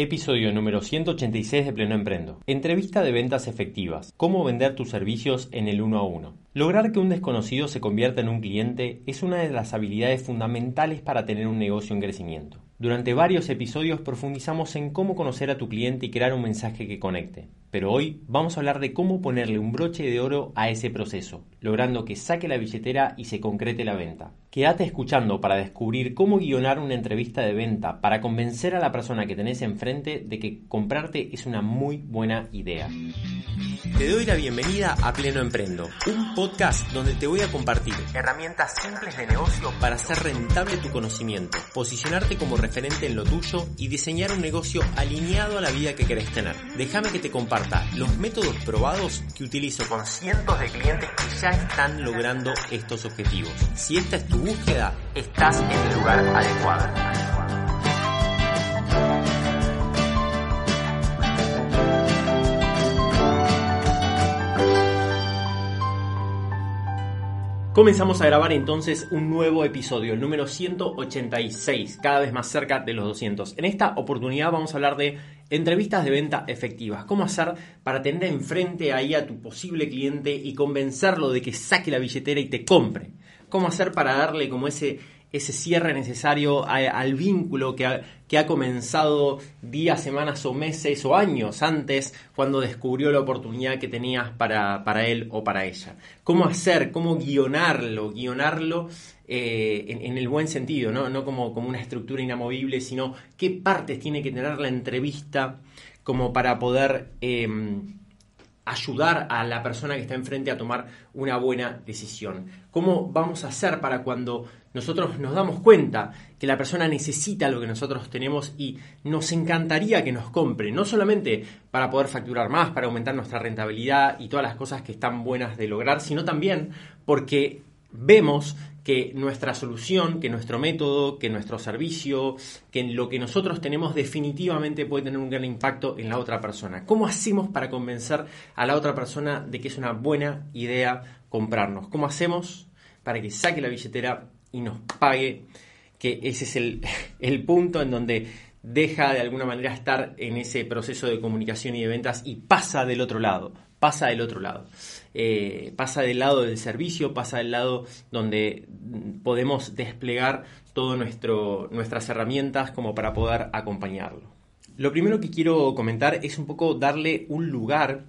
Episodio número 186 de Pleno Emprendo. Entrevista de ventas efectivas. Cómo vender tus servicios en el uno a uno. Lograr que un desconocido se convierta en un cliente es una de las habilidades fundamentales para tener un negocio en crecimiento. Durante varios episodios profundizamos en cómo conocer a tu cliente y crear un mensaje que conecte. Pero hoy vamos a hablar de cómo ponerle un broche de oro a ese proceso, logrando que saque la billetera y se concrete la venta. Quédate escuchando para descubrir cómo guionar una entrevista de venta para convencer a la persona que tenés enfrente de que comprarte es una muy buena idea. Te doy la bienvenida a Pleno Emprendo, un podcast donde te voy a compartir herramientas simples de negocio para hacer rentable tu conocimiento, posicionarte como referente en lo tuyo y diseñar un negocio alineado a la vida que querés tener. Déjame que te comparta los métodos probados que utilizo con cientos de clientes que ya están logrando estos objetivos. Si esta es tu búsqueda, estás en el lugar adecuado. Comenzamos a grabar entonces un nuevo episodio, el número 186, cada vez más cerca de los 200. En esta oportunidad vamos a hablar de entrevistas de venta efectivas. ¿Cómo hacer para tener enfrente ahí a tu posible cliente y convencerlo de que saque la billetera y te compre? ¿Cómo hacer para darle como ese ese cierre necesario al vínculo que ha, que ha, comenzado días, semanas o meses o años antes cuando descubrió la oportunidad que tenías para, para él o para ella. ¿Cómo hacer? ¿Cómo guionarlo? Guionarlo eh, en, el buen sentido, ¿no? no como, como una estructura inamovible, sino qué partes tiene que tener la entrevista como para poder... Em, ayudar a la persona que está enfrente a tomar una buena decisión. ¿Cómo vamos a hacer para cuando nosotros nos damos cuenta que la persona necesita lo que nosotros tenemos y nos encantaría que nos compre, no solamente para poder facturar más, para aumentar nuestra rentabilidad y todas las cosas que están buenas de lograr, sino también porque vemos que nuestra solución, que nuestro método, que nuestro servicio, que lo que nosotros tenemos definitivamente puede tener un gran impacto en la otra persona. ¿Cómo hacemos para convencer a la otra persona de que es una buena idea comprarnos? ¿Cómo hacemos para que saque la billetera y nos pague? Que ese es el, el punto en donde deja de alguna manera estar en ese proceso de comunicación y de ventas y pasa del otro lado pasa del otro lado. Eh, pasa del lado del servicio, pasa del lado donde podemos desplegar todas nuestras herramientas como para poder acompañarlo. Lo primero que quiero comentar es un poco darle un lugar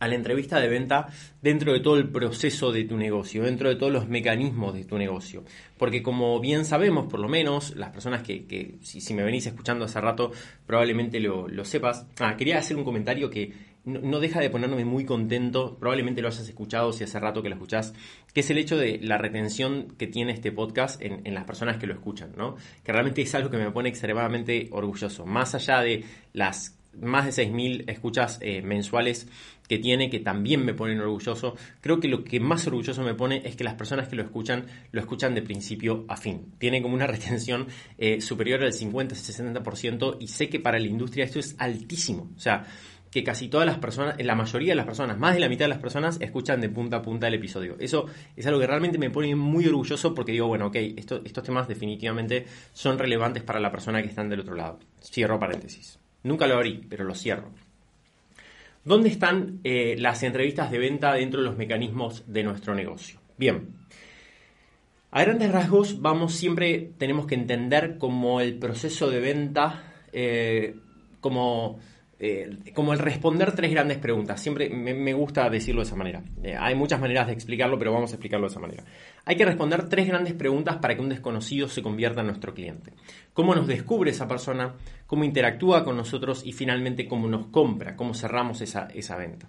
a la entrevista de venta dentro de todo el proceso de tu negocio, dentro de todos los mecanismos de tu negocio. Porque como bien sabemos, por lo menos, las personas que, si, me venís escuchando hace rato, probablemente lo, lo sepas. Ah, quería hacer un comentario que no, deja de ponerme muy contento, probablemente lo hayas escuchado si hace rato que lo escuchás, que es el hecho de la retención que tiene este podcast en, las personas que lo escuchan, ¿no? Que realmente es algo que me pone extremadamente orgulloso. Más allá de las más de 6.000 escuchas eh, mensuales que tiene, que también me ponen orgulloso. Creo que lo que más orgulloso me pone es que las personas que lo escuchan, lo escuchan de principio a fin. Tiene como una retención eh, superior al 50-60% y sé que para la industria esto es altísimo. O sea, que casi todas las personas, la mayoría de las personas, más de la mitad de las personas, escuchan de punta a punta el episodio. Eso es algo que realmente me pone muy orgulloso porque digo, bueno, ok, estos temas definitivamente son relevantes para la persona que están del otro lado. Cierro paréntesis. Nunca lo abrí, pero lo cierro. ¿Dónde están eh, las entrevistas de venta dentro de los mecanismos de nuestro negocio? Bien, a grandes rasgos vamos siempre, tenemos que entender como el proceso de venta, eh, como eh, como el responder tres grandes preguntas. Siempre me, gusta decirlo de esa manera. Eh, hay muchas maneras de explicarlo, pero vamos a explicarlo de esa manera. Hay que responder tres grandes preguntas para que un desconocido se convierta en nuestro cliente. ¿Cómo nos descubre esa persona? ¿Cómo interactúa con nosotros? Y finalmente, ¿cómo nos compra? ¿Cómo cerramos esa, esa venta?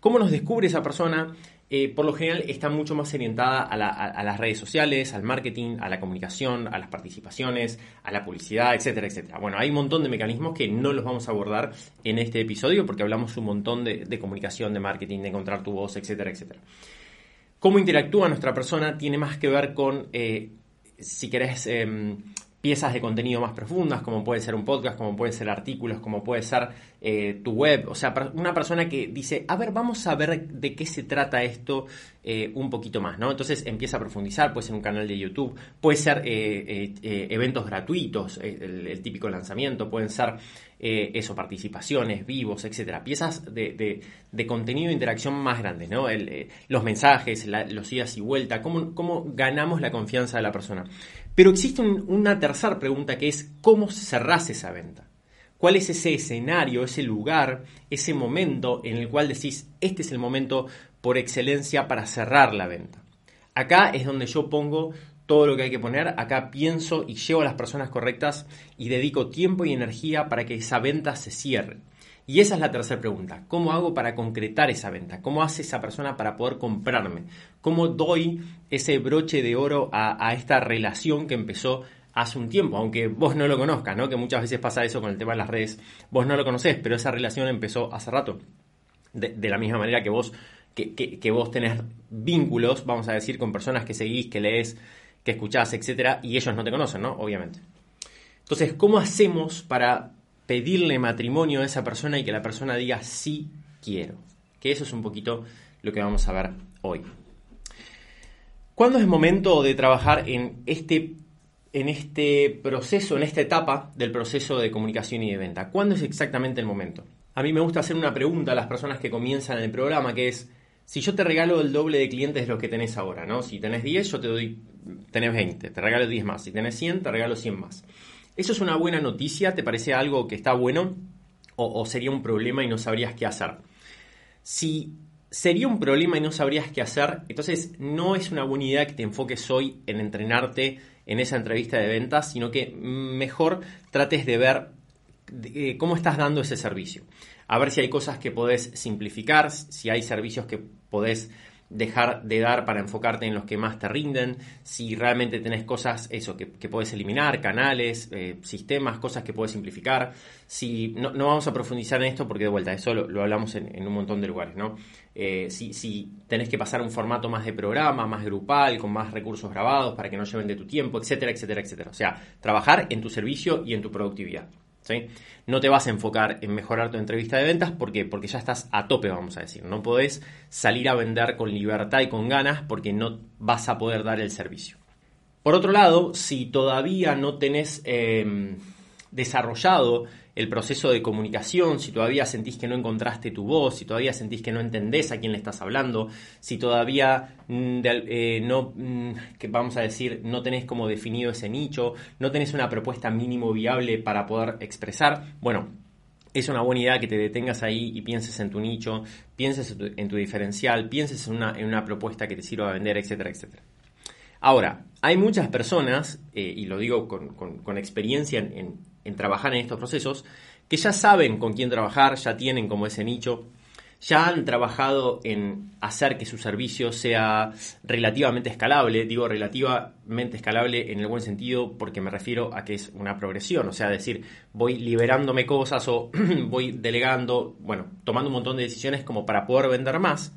¿Cómo nos descubre esa persona? Eh, por lo general está mucho más orientada a, las redes sociales, al marketing, a la comunicación, a las participaciones, a la publicidad, etcétera, etcétera. Bueno, hay un montón de mecanismos que no los vamos a abordar en este episodio porque hablamos un montón de, comunicación, de marketing, de encontrar tu voz, etcétera, etcétera. Cómo interactúa nuestra persona tiene más que ver con, eh, si querés, em, piezas de contenido más profundas, como puede ser un podcast, como puede ser artículos, como puede ser eh, tu web. O sea, una persona que dice, a ver, vamos a ver de qué se trata esto eh, un poquito más, ¿no? Entonces empieza a profundizar, puede ser un canal de YouTube, puede ser eh, eventos gratuitos, el, típico lanzamiento, pueden ser eso, participaciones, vivos, etcétera, piezas de, contenido de interacción más grandes, ¿no? los mensajes, los idas y vueltas, ¿cómo, ¿cómo, ganamos la confianza de la persona. Pero existe una tercera pregunta que es ¿cómo cerrás esa venta? ¿Cuál es ese escenario, ese lugar, ese momento en el cual decís, este es el momento por excelencia para cerrar la venta. Acá es donde yo pongo todo lo que hay que poner, acá pienso y llevo a las personas correctas y dedico tiempo y energía para que esa venta se cierre. Y esa es la tercera pregunta. ¿Cómo hago para concretar esa venta? ¿Cómo hace esa persona para poder comprarme? ¿Cómo doy ese broche de oro a, esta relación que empezó hace un tiempo? Aunque vos no lo conozcas, ¿no? Que muchas veces pasa eso con el tema de las redes. Vos no lo conocés, pero esa relación empezó hace rato. de la misma manera que vos que, vos tenés vínculos, vamos a decir, con personas que seguís, que lees, que escuchás, etcétera, y ellos no te conocen, ¿no? Obviamente. Entonces, ¿cómo hacemos para pedirle matrimonio a esa persona y que la persona diga sí quiero? Que eso es un poquito lo que vamos a ver hoy. ¿Cuándo es momento de trabajar en este, en este proceso, en esta etapa del proceso de comunicación y de venta? ¿Cuándo es exactamente el momento? A mí me gusta hacer una pregunta a las personas que comienzan el programa, que es, si yo te regalo el doble de clientes de los que tenés ahora, ¿no? Si tenés 10, yo te doy, tenés 20, te regalo 10 más. Si tenés 100, te regalo 100 más. ¿Eso es una buena noticia? ¿Te parece algo que está bueno? ¿O, sería un problema y no sabrías qué hacer? Si sería un problema y no sabrías qué hacer, entonces no es una buena idea que te enfoques hoy en entrenarte en esa entrevista de ventas, sino que mejor trates de ver eh, cómo estás dando ese servicio a ver si hay cosas que podés simplificar, si hay servicios que podés dejar de dar para enfocarte en los que más te rinden, si realmente tenés cosas, eso, que, que podés eliminar, canales, eh, sistemas, cosas que podés simplificar. Si, no, vamos a profundizar en esto porque de vuelta, eso lo, hablamos en, un montón de lugares, ¿no? Eh, si, si tenés que pasar un formato más de programa, más grupal, con más recursos grabados para que no lleven de tu tiempo, etcétera, etcétera, etcétera. O sea, trabajar en tu servicio y en tu productividad. No te vas a enfocar en mejorar tu entrevista de ventas porque, ya estás a tope, vamos a decir. No podés salir a vender con libertad y con ganas porque no vas a poder dar el servicio. Por otro lado, si todavía no tenés eh, desarrollado el proceso de comunicación, si todavía sentís que no encontraste tu voz, si todavía sentís que no entendés a quién le estás hablando, si todavía mm, eh, no, mm, que vamos a decir, no tenés como definido ese nicho, no tenés una propuesta mínimo viable para poder expresar, bueno, es una buena idea que te detengas ahí y pienses en tu nicho, pienses en tu, diferencial, pienses en una, en una propuesta que te sirva a vender, etcétera, etcétera. Ahora, hay muchas personas, eh, y lo digo con, experiencia en, en, trabajar en estos procesos, que ya saben con quién trabajar, ya tienen como ese nicho, ya han trabajado en hacer que su servicio sea relativamente escalable. Digo relativamente escalable en el buen sentido porque me refiero a que es una progresión, o sea, decir, voy liberándome cosas o voy delegando, bueno, tomando un montón de decisiones como para poder vender más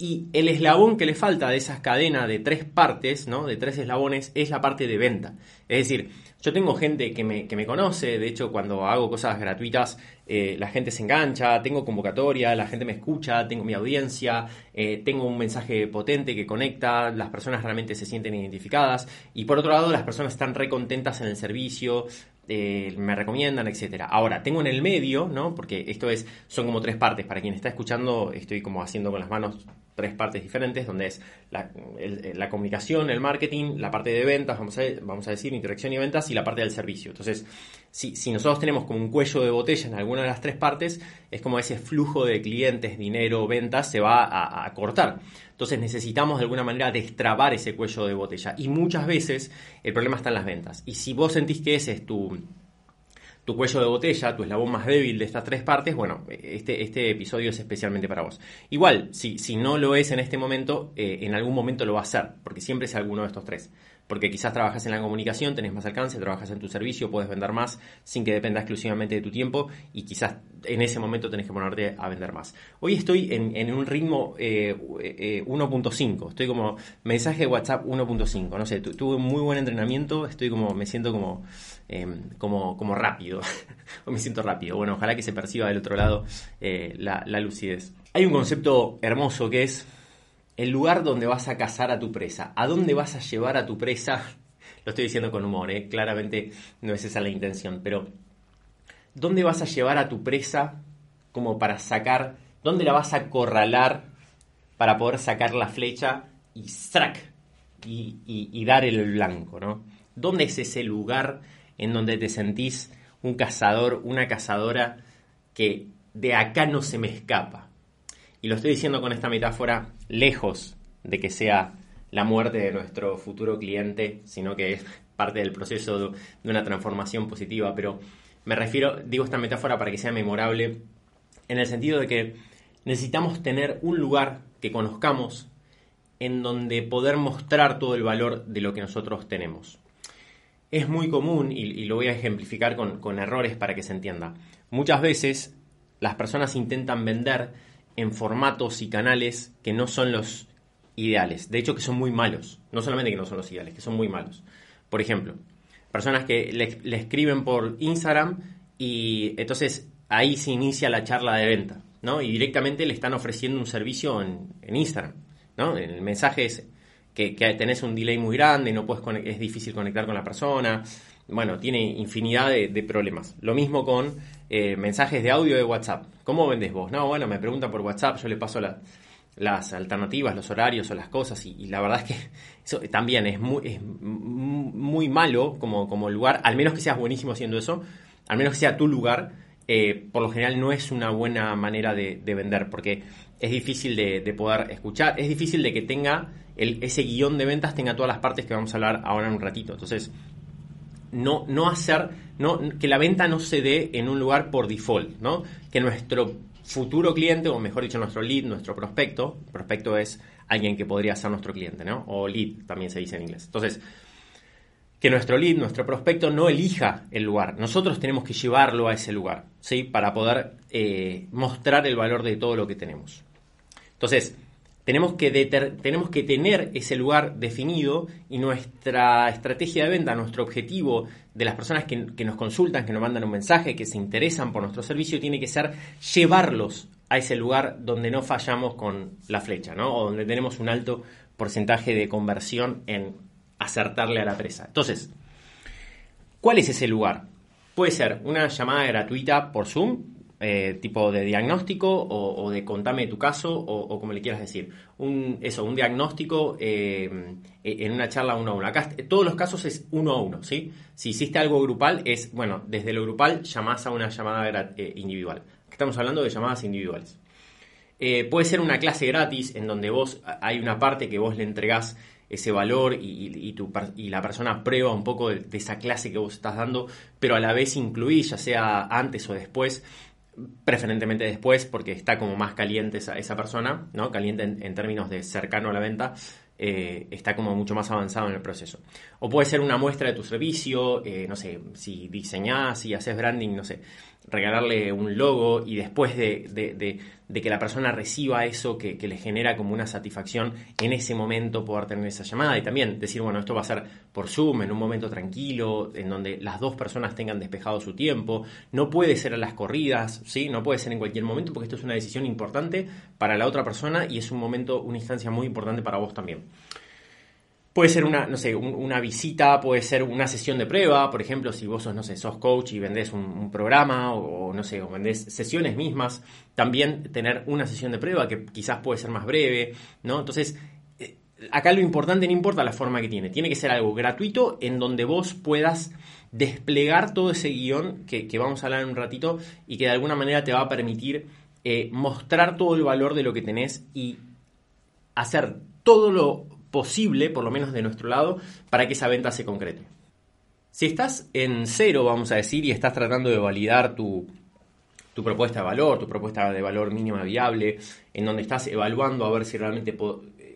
y el eslabón que le falta de esas cadenas de tres partes, ¿no? de tres eslabones, es la parte de venta. Es decir, yo tengo gente que me, que me conoce, de hecho cuando hago cosas gratuitas eh, la gente se engancha, tengo convocatoria, la gente me escucha, tengo mi audiencia, eh, tengo un mensaje potente que conecta, las personas realmente se sienten identificadas y por otro lado las personas están recontentas en el servicio, eh, me recomiendan, etcétera. Ahora, tengo en el medio, ¿no? Porque esto es, son como tres partes. Para quien está escuchando, estoy como haciendo con las manos tres partes diferentes, donde es la, comunicación, el marketing, la parte de ventas, vamos a, vamos a decir, interacción y ventas, y la parte del servicio. Entonces, si, si nosotros tenemos como un cuello de botella en alguna de las tres partes, es como ese flujo de clientes, dinero, ventas, se va a, a cortar. Entonces necesitamos de alguna manera destrabar ese cuello de botella. Y muchas veces el problema está en las ventas. Y si vos sentís que ese es tu, tu cuello de botella, tu eslabón más débil de estas tres partes, bueno, este, este episodio es especialmente para vos. Igual, si, si no lo es en este momento, eh, en algún momento lo va a ser, porque siempre es alguno de estos tres porque quizás trabajas en la comunicación, tenés más alcance, trabajas en tu servicio, puedes vender más sin que dependa exclusivamente de tu tiempo y quizás en ese momento tenés que ponerte a vender más. Hoy estoy en, un ritmo 1.5, eh, eh, estoy como mensaje de WhatsApp 1.5, no sé, tuve un muy buen entrenamiento, estoy como, me siento como, em, como, como rápido, o me siento rápido. Bueno, ojalá que se perciba del otro lado eh, la, la lucidez. Hay un concepto hermoso que es el lugar donde vas a cazar a tu presa. ¿A dónde vas a llevar a tu presa? Lo estoy diciendo con humor, ¿eh? claramente no es esa la intención, pero ¿dónde vas a llevar a tu presa como para sacar, dónde la vas a acorralar para poder sacar la flecha y ¡strack! Y, y, dar el blanco, ¿no? ¿Dónde es ese lugar en donde te sentís un cazador, una cazadora que de acá no se me escapa? Y lo estoy diciendo con esta metáfora lejos de que sea la muerte de nuestro futuro cliente, sino que es parte del proceso de una transformación positiva. Pero me refiero, digo esta metáfora para que sea memorable, en el sentido de que necesitamos tener un lugar que conozcamos en donde poder mostrar todo el valor de lo que nosotros tenemos. Es muy común, y, lo voy a ejemplificar con, errores para que se entienda, muchas veces las personas intentan vender en formatos y canales que no son los ideales, de hecho que son muy malos, no solamente que no son los ideales, que son muy malos. Por ejemplo, personas que le escriben por Instagram y entonces ahí se inicia la charla de venta. ¿no? Y directamente le están ofreciendo un servicio en, Instagram, ¿no? El mensaje es que, tenés un delay muy grande, no puedes es difícil conectar con la persona, bueno, tiene infinidad de, problemas. Lo mismo con eh, mensajes de audio de WhatsApp. ¿Cómo vendes vos? No, bueno, me preguntan por WhatsApp, yo le paso las alternativas, los horarios o las cosas y, la verdad es que eso también es muy, es muy malo como, como lugar, al menos que seas buenísimo haciendo eso, al menos que sea tu lugar, eh, por lo general no es una buena manera de, vender, porque es difícil de, poder escuchar, es difícil de que tenga ese guion de ventas, tenga todas las partes que vamos a hablar ahora en un ratito. Entonces, no, no hacer, que la venta no se dé en un lugar por default, ¿no? Que nuestro futuro cliente, o mejor dicho, nuestro lead, nuestro prospecto, prospecto es alguien que podría ser nuestro cliente, ¿no? O lead también se dice en inglés. Entonces, que nuestro lead, nuestro prospecto no elija el lugar. Nosotros tenemos que llevarlo a ese lugar, ¿sí? Para poder eh, mostrar el valor de todo lo que tenemos. Entonces, tenemos que, tener ese lugar definido y nuestra estrategia de venta, nuestro objetivo de las personas que, que nos consultan, que nos mandan un mensaje, que se interesan por nuestro servicio, tiene que ser llevarlos a ese lugar donde no fallamos con la flecha, ¿no? O donde tenemos un alto porcentaje de conversión en acertarle a la presa. Entonces, ¿cuál es ese lugar? Puede ser una llamada gratuita por Zoom, eh, tipo de diagnóstico o, de contame tu caso o, como le quieras decir. Un, eso, un diagnóstico eh, en una charla uno a uno. Acá todos los casos es uno a uno, ¿sí? Si hiciste algo grupal es, bueno, desde lo grupal llamás a una llamada eh, individual. Estamos hablando de llamadas individuales. puede ser una clase gratis en donde vos hay una parte que vos le entregás ese valor y, y, la persona prueba un poco de, esa clase que vos estás dando, pero a la vez incluís, ya sea antes o después, preferentemente después, porque está como más caliente esa, esa persona, ¿no? Caliente en, términos de cercano a la venta, eh, está como mucho más avanzado en el proceso. O puede ser una muestra de tu servicio, eh, no sé, si diseñás, si haces branding, no sé, regalarle un logo y después de, que la persona reciba eso que, le genera como una satisfacción en ese momento poder tener esa llamada y también decir, bueno, esto va a ser por Zoom, en un momento tranquilo, en donde las dos personas tengan despejado su tiempo, no puede ser a las corridas, ¿sí? No puede ser en cualquier momento porque esto es una decisión importante para la otra persona y es un momento, una instancia muy importante para vos también. Puede ser una, no sé, una visita, puede ser una sesión de prueba, por ejemplo, si vos sos, no sé, sos coach y vendés un, programa o, no sé, o vendés sesiones mismas, también tener una sesión de prueba que quizás puede ser más breve, ¿no? Entonces, eh, acá lo importante no importa la forma que tiene, tiene que ser algo gratuito en donde vos puedas desplegar todo ese guion que, vamos a hablar en un ratito y que de alguna manera te va a permitir eh, mostrar todo el valor de lo que tenés y hacer todo lo posible, por lo menos de nuestro lado, para que esa venta se concrete. Si estás en cero, vamos a decir, y estás tratando de validar tu, propuesta de valor, tu propuesta de valor mínima viable, en donde estás evaluando a ver si realmente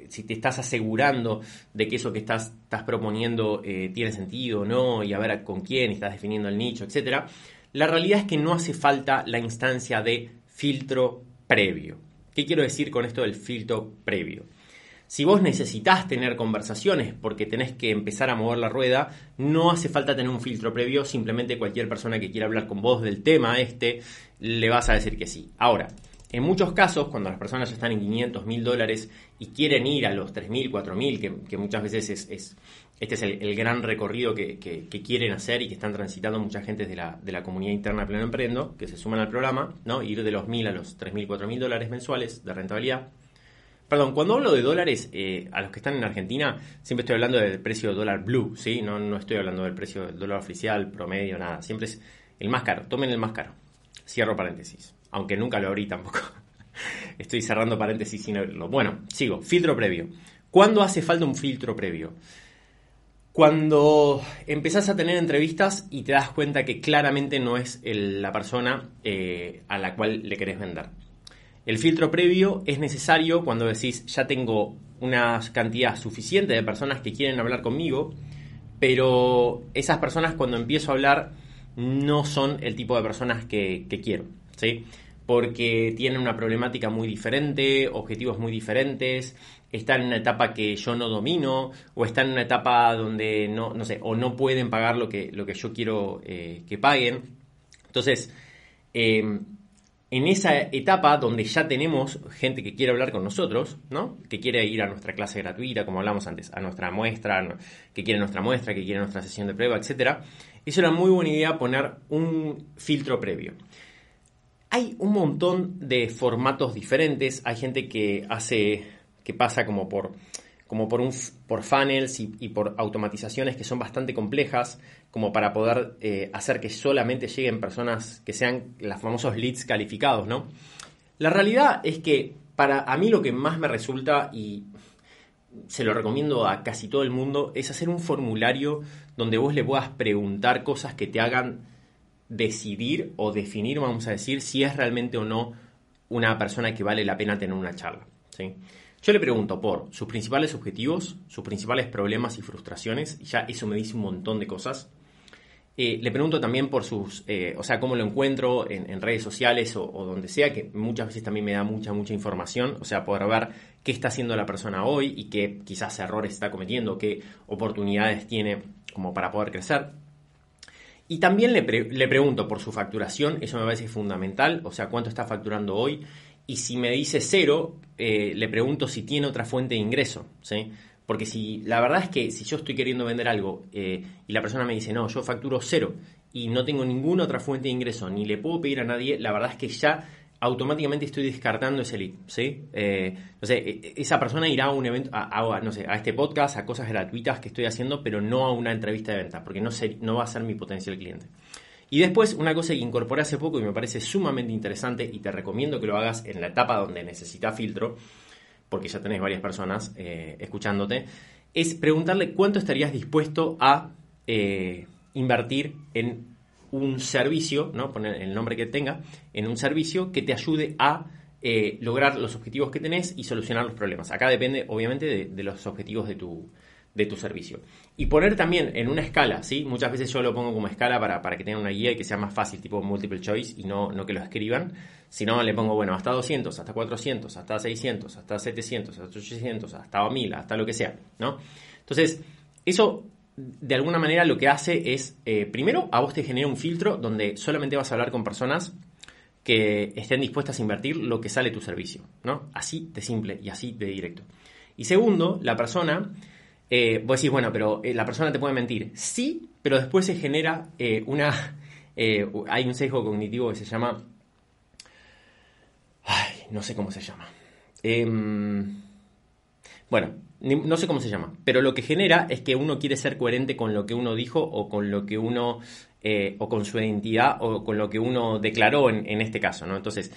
si te estás asegurando de que eso que estás, estás proponiendo eh, tiene sentido o no, y a ver con quién, estás definiendo el nicho, etc. La realidad es que no hace falta la instancia de filtro previo. ¿Qué quiero decir con esto del filtro previo? Si vos necesitas tener conversaciones porque tenés que empezar a mover la rueda, no hace falta tener un filtro previo, simplemente cualquier persona que quiera hablar con vos del tema este, le vas a decir que sí. Ahora, En muchos casos, cuando las personas ya están en 500 mil dólares y quieren ir a los 3.000, 4.000, que, que muchas veces es, este es el, gran recorrido que, quieren hacer y que están transitando mucha gente de la, de la comunidad interna Pleno Emprendo, que se suman al programa, ¿no? Ir de los 1.000 a los 3.000, 4.000 dólares mensuales de rentabilidad. Perdón, cuando hablo de dólares, eh, a los que están en Argentina, siempre estoy hablando del precio dólar blue, ¿sí? No, no estoy hablando del precio del dólar oficial, promedio, nada. Siempre es el más caro. Tomen el más caro. Cierro paréntesis. Aunque nunca lo abrí tampoco. estoy cerrando paréntesis sin abrirlo. Bueno, sigo. Filtro previo. ¿Cuándo hace falta un filtro previo? Cuando empezás a tener entrevistas y te das cuenta que claramente no es la persona eh, a la cual le querés vender. El filtro previo es necesario cuando decís ya tengo una cantidad suficiente de personas que quieren hablar conmigo, pero esas personas cuando empiezo a hablar no son el tipo de personas que, quiero, ¿sí? Porque tienen una problemática muy diferente, objetivos muy diferentes, están en una etapa que yo no domino, o están en una etapa donde no, no sé, o no pueden pagar lo que, lo que yo quiero eh, que paguen. Entonces, eh, en esa etapa donde ya tenemos gente que quiere hablar con nosotros, ¿no? Que quiere ir a nuestra clase gratuita, como hablamos antes, a nuestra muestra, que quiere nuestra muestra, que quiere nuestra sesión de prueba, etcétera. Es una muy buena idea poner un filtro previo. Hay un montón de formatos diferentes, hay gente que hace que pasa como por como por, un, por funnels y, por automatizaciones que son bastante complejas, como para poder eh, hacer que solamente lleguen personas que sean los famosos leads calificados, ¿no? La realidad es que para a mí lo que más me resulta, y se lo recomiendo a casi todo el mundo, es hacer un formulario donde vos le puedas preguntar cosas que te hagan decidir o definir, vamos a decir, si es realmente o no una persona que vale la pena tener una charla. ¿sí? Yo le pregunto por sus principales objetivos, sus principales problemas y frustraciones, ya eso me dice un montón de cosas. Eh, le pregunto también por sus, eh, o sea, cómo lo encuentro en, redes sociales o, donde sea, que muchas veces también me da mucha, mucha información, o sea, poder ver qué está haciendo la persona hoy y qué quizás errores está cometiendo, qué oportunidades tiene como para poder crecer. Y también le, le pregunto por su facturación, eso me parece fundamental, o sea, cuánto está facturando hoy y si me dice cero, eh, le pregunto si tiene otra fuente de ingreso, ¿sí? Porque si la verdad es que si yo estoy queriendo vender algo eh, y la persona me dice, no, yo facturo cero y no tengo ninguna otra fuente de ingreso, ni le puedo pedir a nadie, la verdad es que ya automáticamente estoy descartando ese lead, ¿sí? Eh, no sé, e, e, esa persona irá a un evento, a, no sé, a este podcast, a cosas gratuitas que estoy haciendo, pero no a una entrevista de venta, porque no, no va a ser mi potencial cliente. Y después, una cosa que incorporé hace poco y me parece sumamente interesante y te recomiendo que lo hagas en la etapa donde necesitas filtro, porque ya tenés varias personas eh, escuchándote, es preguntarle cuánto estarías dispuesto a eh, invertir en un servicio, ¿no? poner el nombre que tenga, en un servicio que te ayude a eh, lograr los objetivos que tenés y solucionar los problemas. Acá depende, obviamente, de los objetivos de tu, de tu servicio. Y poner también en una escala, ¿sí? Muchas veces yo lo pongo como escala para, para que tengan una guía y que sea más fácil, tipo multiple choice, y no, no que lo escriban. Si no, le pongo, bueno, hasta 200, hasta 400, hasta 600, hasta 700, hasta 800, hasta 1000, hasta lo que sea, ¿no? Entonces, eso de alguna manera lo que hace es, eh, primero, a vos te genera un filtro donde solamente vas a hablar con personas que estén dispuestas a invertir lo que sale tu servicio, ¿no? Así de simple y así de directo. Y segundo, la persona eh, vos decís, bueno, pero eh, la persona te puede mentir. Sí, pero después se genera eh, una... Eh, hay un sesgo cognitivo que se llama... Ay, no sé cómo se llama. Em, bueno, no sé cómo se llama, pero lo que genera es que uno quiere ser coherente con lo que uno dijo o con lo que uno... o con su identidad o con lo que uno declaró en, en este caso, ¿no? Entonces,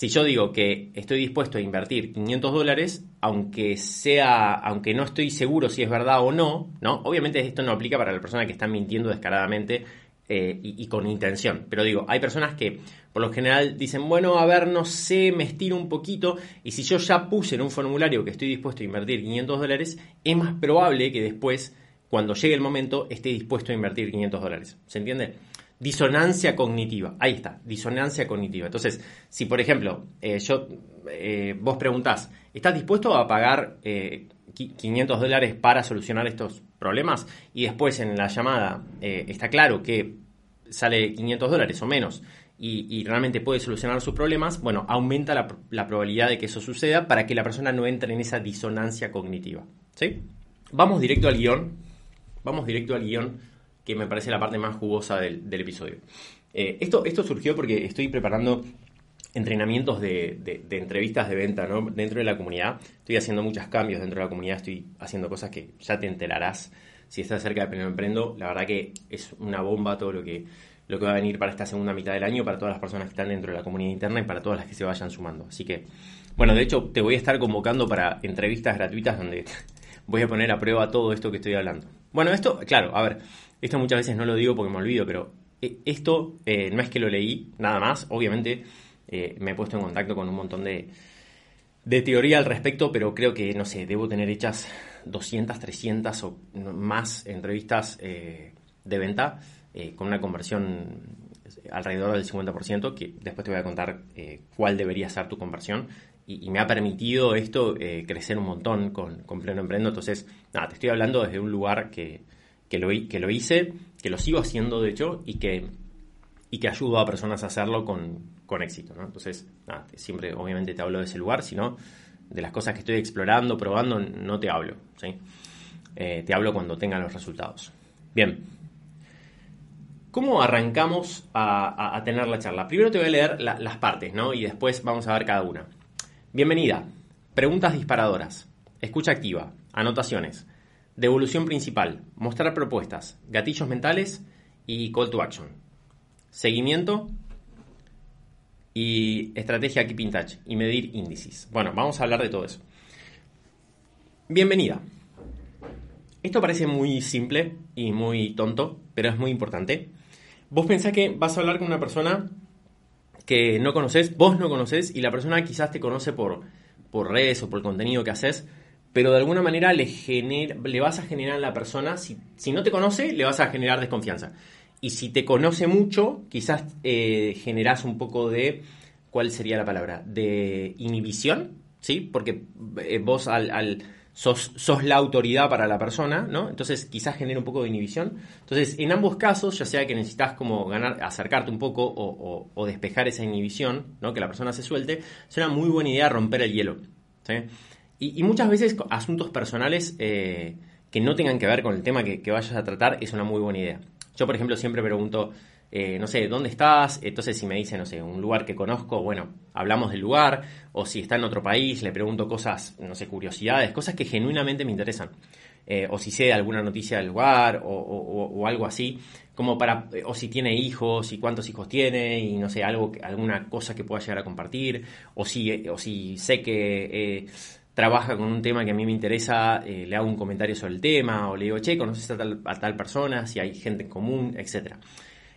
si yo digo que estoy dispuesto a invertir 500 dólares, aunque sea, aunque no estoy seguro si es verdad o no, ¿no? Obviamente esto no aplica para la persona que está mintiendo descaradamente eh, y, con intención. Pero digo, hay personas que por lo general dicen, bueno, a ver, no sé, me estiro un poquito. Y si yo ya puse en un formulario que estoy dispuesto a invertir 500 dólares, es más probable que después, cuando llegue el momento, esté dispuesto a invertir 500 dólares. ¿Se entiende? Disonancia cognitiva. Ahí está, disonancia cognitiva. Entonces, si por ejemplo, eh, yo, eh, vos preguntás, ¿estás dispuesto a pagar 500 eh, dólares para solucionar estos problemas? Y después en la llamada está claro que sale 500 dólares o menos y, realmente puede solucionar sus problemas, bueno, aumenta la, la, probabilidad de que eso suceda para que la persona no entre en esa disonancia cognitiva. ¿Sí? Vamos directo al guion. Vamos directo al guion, que me parece la parte más jugosa del, episodio. Eh, esto, esto surgió porque estoy preparando entrenamientos de, entrevistas de venta dentro de la comunidad. Estoy haciendo muchos cambios dentro de la comunidad, estoy haciendo cosas que ya te enterarás si estás cerca de Primero Emprendo. La verdad que es una bomba todo lo que, lo que va a venir para esta segunda mitad del año, para todas las personas que están dentro de la comunidad interna y para todas las que se vayan sumando. Así que, bueno, de hecho te voy a estar convocando para entrevistas gratuitas donde voy a poner a prueba todo esto que estoy hablando. Bueno, esto, claro, a ver, esto muchas veces no lo digo porque me olvido, pero eh, esto eh, no es que lo leí, nada más, obviamente eh, me he puesto en contacto con un montón de, de teoría al respecto, pero creo que, no sé, debo tener hechas 200, 300 o más entrevistas de venta con una conversión alrededor del 50%, que después te voy a contar cuál debería ser tu conversión. Y, me ha permitido esto crecer un montón con, con Pleno Emprendo. Entonces, nada, te estoy hablando desde un lugar que, que, lo, que lo hice, que lo sigo haciendo de hecho, y que, y que ayudo a personas a hacerlo con, con éxito. ¿no? Entonces, nada, siempre obviamente te hablo de ese lugar, sino de las cosas que estoy explorando, probando, no te hablo. ¿sí? Eh, te hablo cuando tenga los resultados. Bien. ¿Cómo arrancamos a, tener la charla? Primero te voy a leer las partes, ¿no? Y después vamos a ver cada una. Bienvenida. Preguntas disparadoras. Escucha activa. Anotaciones. Devolución principal. Mostrar propuestas. Gatillos mentales y call to action. Seguimiento y estrategia Keeping Touch y medir índices. Bueno, vamos a hablar de todo eso. Bienvenida. Esto parece muy simple y muy tonto, pero es muy importante. Vos pensás que vas a hablar con una persona que no conoces, vos no conoces, y la persona quizás te conoce por, por redes o por el contenido que haces, pero de alguna manera le, le vas a generar a la persona, si, no te conoce, le vas a generar desconfianza. Y si te conoce mucho, quizás eh, generas un poco de, ¿cuál sería la palabra? De inhibición, ¿sí? Porque eh, vos al, sos, sos, la autoridad para la persona, ¿no? Entonces quizás genera un poco de inhibición. Entonces, en ambos casos, ya sea que necesitas como ganar, acercarte un poco o, despejar esa inhibición, ¿no? Que la persona se suelte, es una muy buena idea romper el hielo, ¿sí? Y, muchas veces asuntos personales eh, que no tengan que ver con el tema que vayas a tratar es una muy buena idea. Yo, por ejemplo, siempre pregunto, eh, no sé, ¿dónde estás? Entonces, si me dice, no sé, un lugar que conozco, bueno, hablamos del lugar, o si está en otro país, le pregunto cosas, no sé, curiosidades, cosas que genuinamente me interesan. Eh, o si sé alguna noticia del lugar, o, algo así, como para, o si tiene hijos, y cuántos hijos tiene, y no sé, algo, alguna cosa que pueda llegar a compartir, o si, o si sé que... Eh, trabaja con un tema que a mí me interesa, eh, le hago un comentario sobre el tema o le digo, che, conoces a tal, persona, si hay gente en común, etc.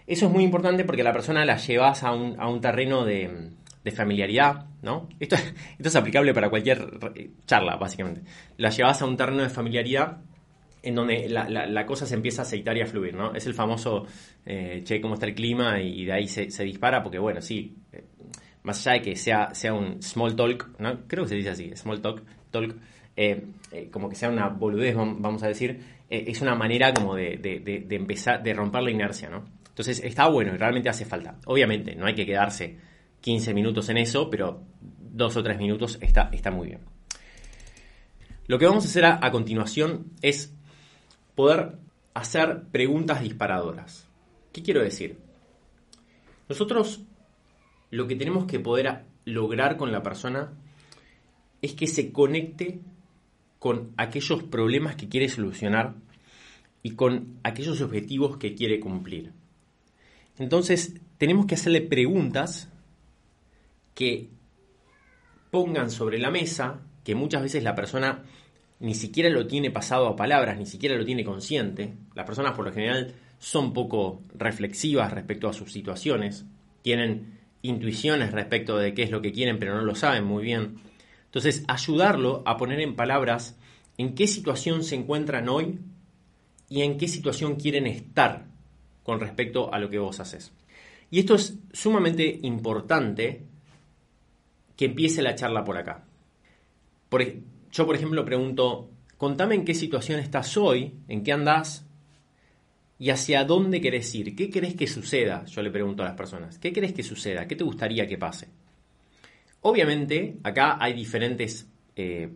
Eso es muy importante porque la persona la llevas a un, a un terreno de, familiaridad, ¿no? Esto, esto es aplicable para cualquier charla, básicamente. La llevas a un terreno de familiaridad en donde la, cosa se empieza a aceitar y a fluir, ¿no? Es el famoso, eh, che, cómo está el clima y, de ahí se, se, dispara porque, bueno, sí, eh, más allá de que sea, sea un small talk, ¿no? creo que se dice así, small talk, talk eh, eh, como que sea una boludez, vamos a decir, eh, es una manera como de, de, empezar, de romper la inercia, ¿no? Entonces está bueno y realmente hace falta. Obviamente, no hay que quedarse 15 minutos en eso, pero dos o tres minutos está, está muy bien. Lo que vamos a hacer a continuación es poder hacer preguntas disparadoras. ¿Qué quiero decir? Nosotros lo que tenemos que poder lograr con la persona es que se conecte con aquellos problemas que quiere solucionar y con aquellos objetivos que quiere cumplir. Entonces, tenemos que hacerle preguntas que pongan sobre la mesa, que muchas veces la persona ni siquiera lo tiene pasado a palabras, ni siquiera lo tiene consciente. Las personas por lo general son poco reflexivas respecto a sus situaciones, tienen intuiciones respecto de qué es lo que quieren, pero no lo saben muy bien. Entonces, ayudarlo a poner en palabras en qué situación se encuentran hoy y en qué situación quieren estar con respecto a lo que vos haces. Y esto es sumamente importante que empiece la charla por acá. yo, por ejemplo, pregunto, contame en qué situación estás hoy, en qué andás, y hacia dónde querés ir. ¿Qué querés que suceda? Yo le pregunto a las personas. ¿Qué querés que suceda? ¿Qué te gustaría que pase? Obviamente, acá hay diferentes eh,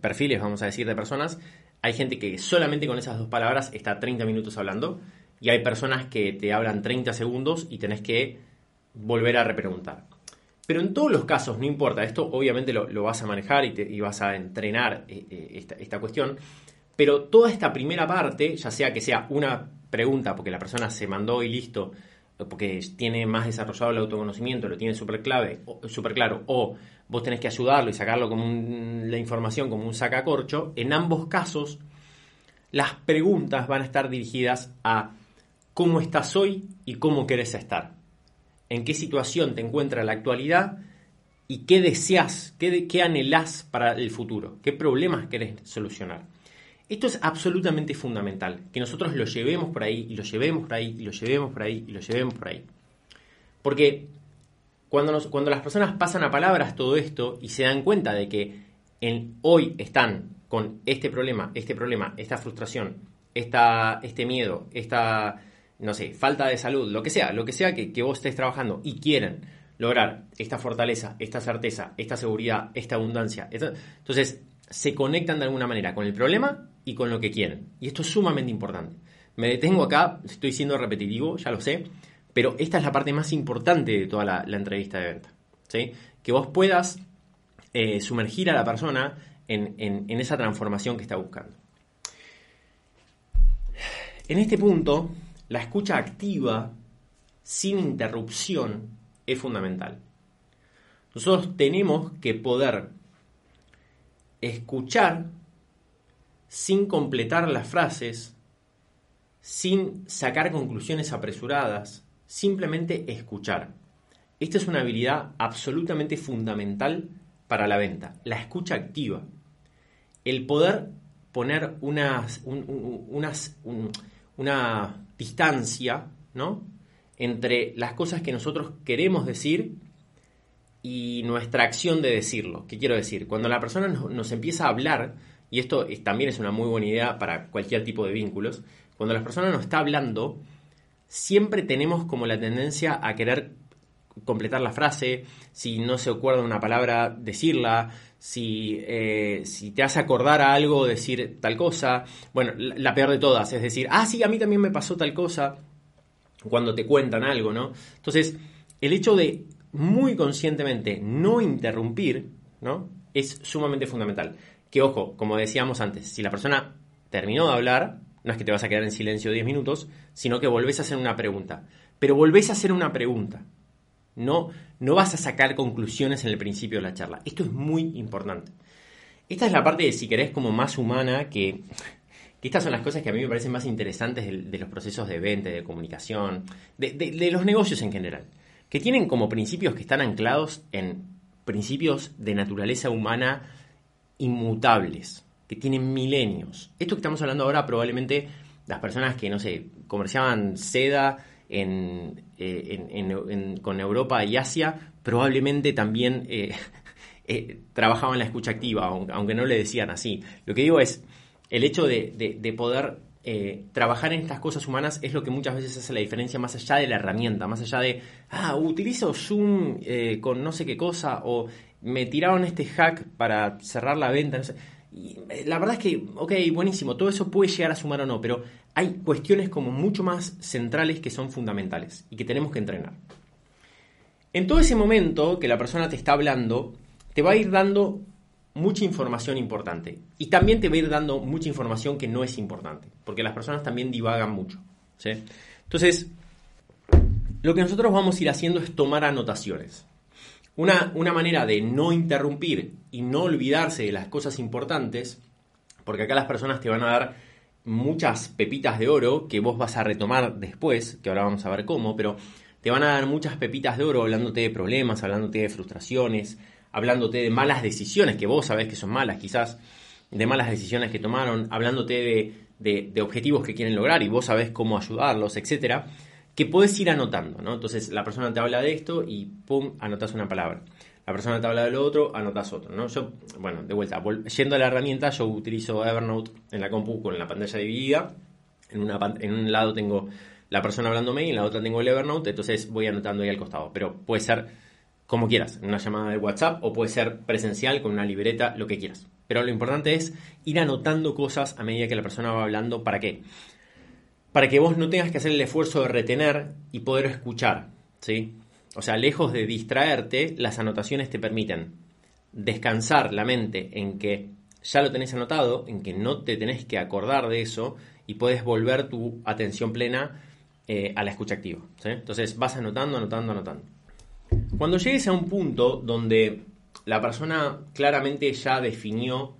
perfiles, vamos a decir, de personas. Hay gente que solamente con esas dos palabras está 30 minutos hablando y hay personas que te hablan 30 segundos y tenés que volver a repreguntar. Pero en todos los casos, no importa, esto obviamente lo, vas a manejar y, vas a entrenar eh, eh, esta, cuestión, pero toda esta primera parte, ya sea que sea una pregunta porque la persona se mandó y listo, porque tiene más desarrollado el autoconocimiento, lo tiene súper clave, super claro, o vos tenés que ayudarlo y sacarlo como la información como un sacacorcho, en ambos casos las preguntas van a estar dirigidas a cómo estás hoy y cómo querés estar en qué situación te encuentra la actualidad y qué deseas, qué, qué anhelás para el futuro, qué problemas querés solucionar. Esto es absolutamente fundamental, que nosotros lo llevemos por ahí y lo llevemos por ahí y lo llevemos por ahí y lo llevemos por ahí. Porque cuando, cuando las personas pasan a palabras todo esto y se dan cuenta de que en, hoy están con este problema, este problema, esta frustración, esta, este miedo, esta no sé, falta de salud, lo que sea, lo que sea que, vos estés trabajando y quieren lograr esta fortaleza, esta certeza, esta seguridad, esta abundancia. entonces, se conectan de alguna manera con el problema y con lo que quieren. Y esto es sumamente importante. Me detengo acá, estoy siendo repetitivo, ya lo sé, pero esta es la parte más importante de toda la, entrevista de venta. ¿sí? Que vos puedas eh, sumergir a la persona en esa transformación que está buscando. En este punto, la escucha activa, sin interrupción, es fundamental. Nosotros tenemos que poder escuchar sin completar las frases, sin sacar conclusiones apresuradas, simplemente escuchar. Esta es una habilidad absolutamente fundamental para la venta, la escucha activa. El poder poner unas, una distancia, ¿no? Entre las cosas que nosotros queremos decir y nuestra acción de decirlo. ¿Qué quiero decir? Cuando la persona nos, empieza a hablar, y esto también es una muy buena idea para cualquier tipo de vínculos, cuando la persona nos está hablando, siempre tenemos como la tendencia a querer completar la frase, si no se acuerda una palabra, decirla, si, eh, si te hace acordar a algo, decir tal cosa. Bueno, la, peor de todas, es decir, ah, sí, a mí también me pasó tal cosa, cuando te cuentan algo, ¿no? Entonces, el hecho de muy conscientemente no interrumpir, ¿no? Es sumamente fundamental. Que ojo, como decíamos antes, si la persona terminó de hablar, no es que te vas a quedar en silencio 10 minutos, sino que volvés a hacer una pregunta. Pero volvés a hacer una pregunta. No, no vas a sacar conclusiones en el principio de la charla. Esto es muy importante. Esta es la parte de, si querés, como más humana, que, estas son las cosas que a mí me parecen más interesantes de, los procesos de venta, de comunicación, de, los negocios en general, que tienen como principios que están anclados en principios de naturaleza humana inmutables, que tienen milenios. Esto que estamos hablando ahora probablemente las personas que, no sé, comerciaban seda, eh, con Europa y Asia, probablemente también eh, eh, trabajaban en la escucha activa, aunque no le decían así. Lo que digo es, el hecho de, poder trabajar en estas cosas humanas es lo que muchas veces hace la diferencia más allá de la herramienta, más allá de, ah, utilizo Zoom con no sé qué cosa, o me tiraron este hack para cerrar la venta, la verdad es que, ok, buenísimo, todo eso puede llegar a sumar o no, pero hay cuestiones como mucho más centrales que son fundamentales y que tenemos que entrenar. En todo ese momento que la persona te está hablando, te va a ir dando mucha información importante y también te va a ir dando mucha información que no es importante, porque las personas también divagan mucho. Entonces, lo que nosotros vamos a ir haciendo es tomar anotaciones. Una, una, manera de no interrumpir y no olvidarse de las cosas importantes, porque acá las personas te van a dar muchas pepitas de oro que vos vas a retomar después, que ahora vamos a ver cómo, pero te van a dar muchas pepitas de oro hablándote de problemas, hablándote de frustraciones, hablándote de malas decisiones que vos sabés que son malas quizás, de malas decisiones que tomaron, hablándote de, de, objetivos que quieren lograr y vos sabés cómo ayudarlos, etcétera, que podés ir anotando, ¿no? Entonces la persona te habla de esto y pum, anotas una palabra la persona te habla de lo otro, anotas otro, ¿no? Yo, bueno, de vuelta, yendo a la herramienta, yo utilizo Evernote en la compu con la pantalla dividida En, un lado tengo la persona hablándome y en la otra tengo el Evernote, entonces voy anotando ahí al costado. Pero puede ser como quieras, una llamada de WhatsApp o puede ser presencial con una libreta, lo que quieras. Pero lo importante es ir anotando cosas a medida que la persona va hablando. ¿Para qué? Para que vos no tengas que hacer el esfuerzo de retener y poder escuchar. ¿sí? O sea, lejos de distraerte, las anotaciones te permiten descansar la mente en que ya lo tenés anotado, en que no te tenés que acordar de eso y puedes volver tu atención plena eh, a la escucha activa. Entonces vas anotando, anotando, anotando. Cuando llegues a un punto donde la persona claramente ya definió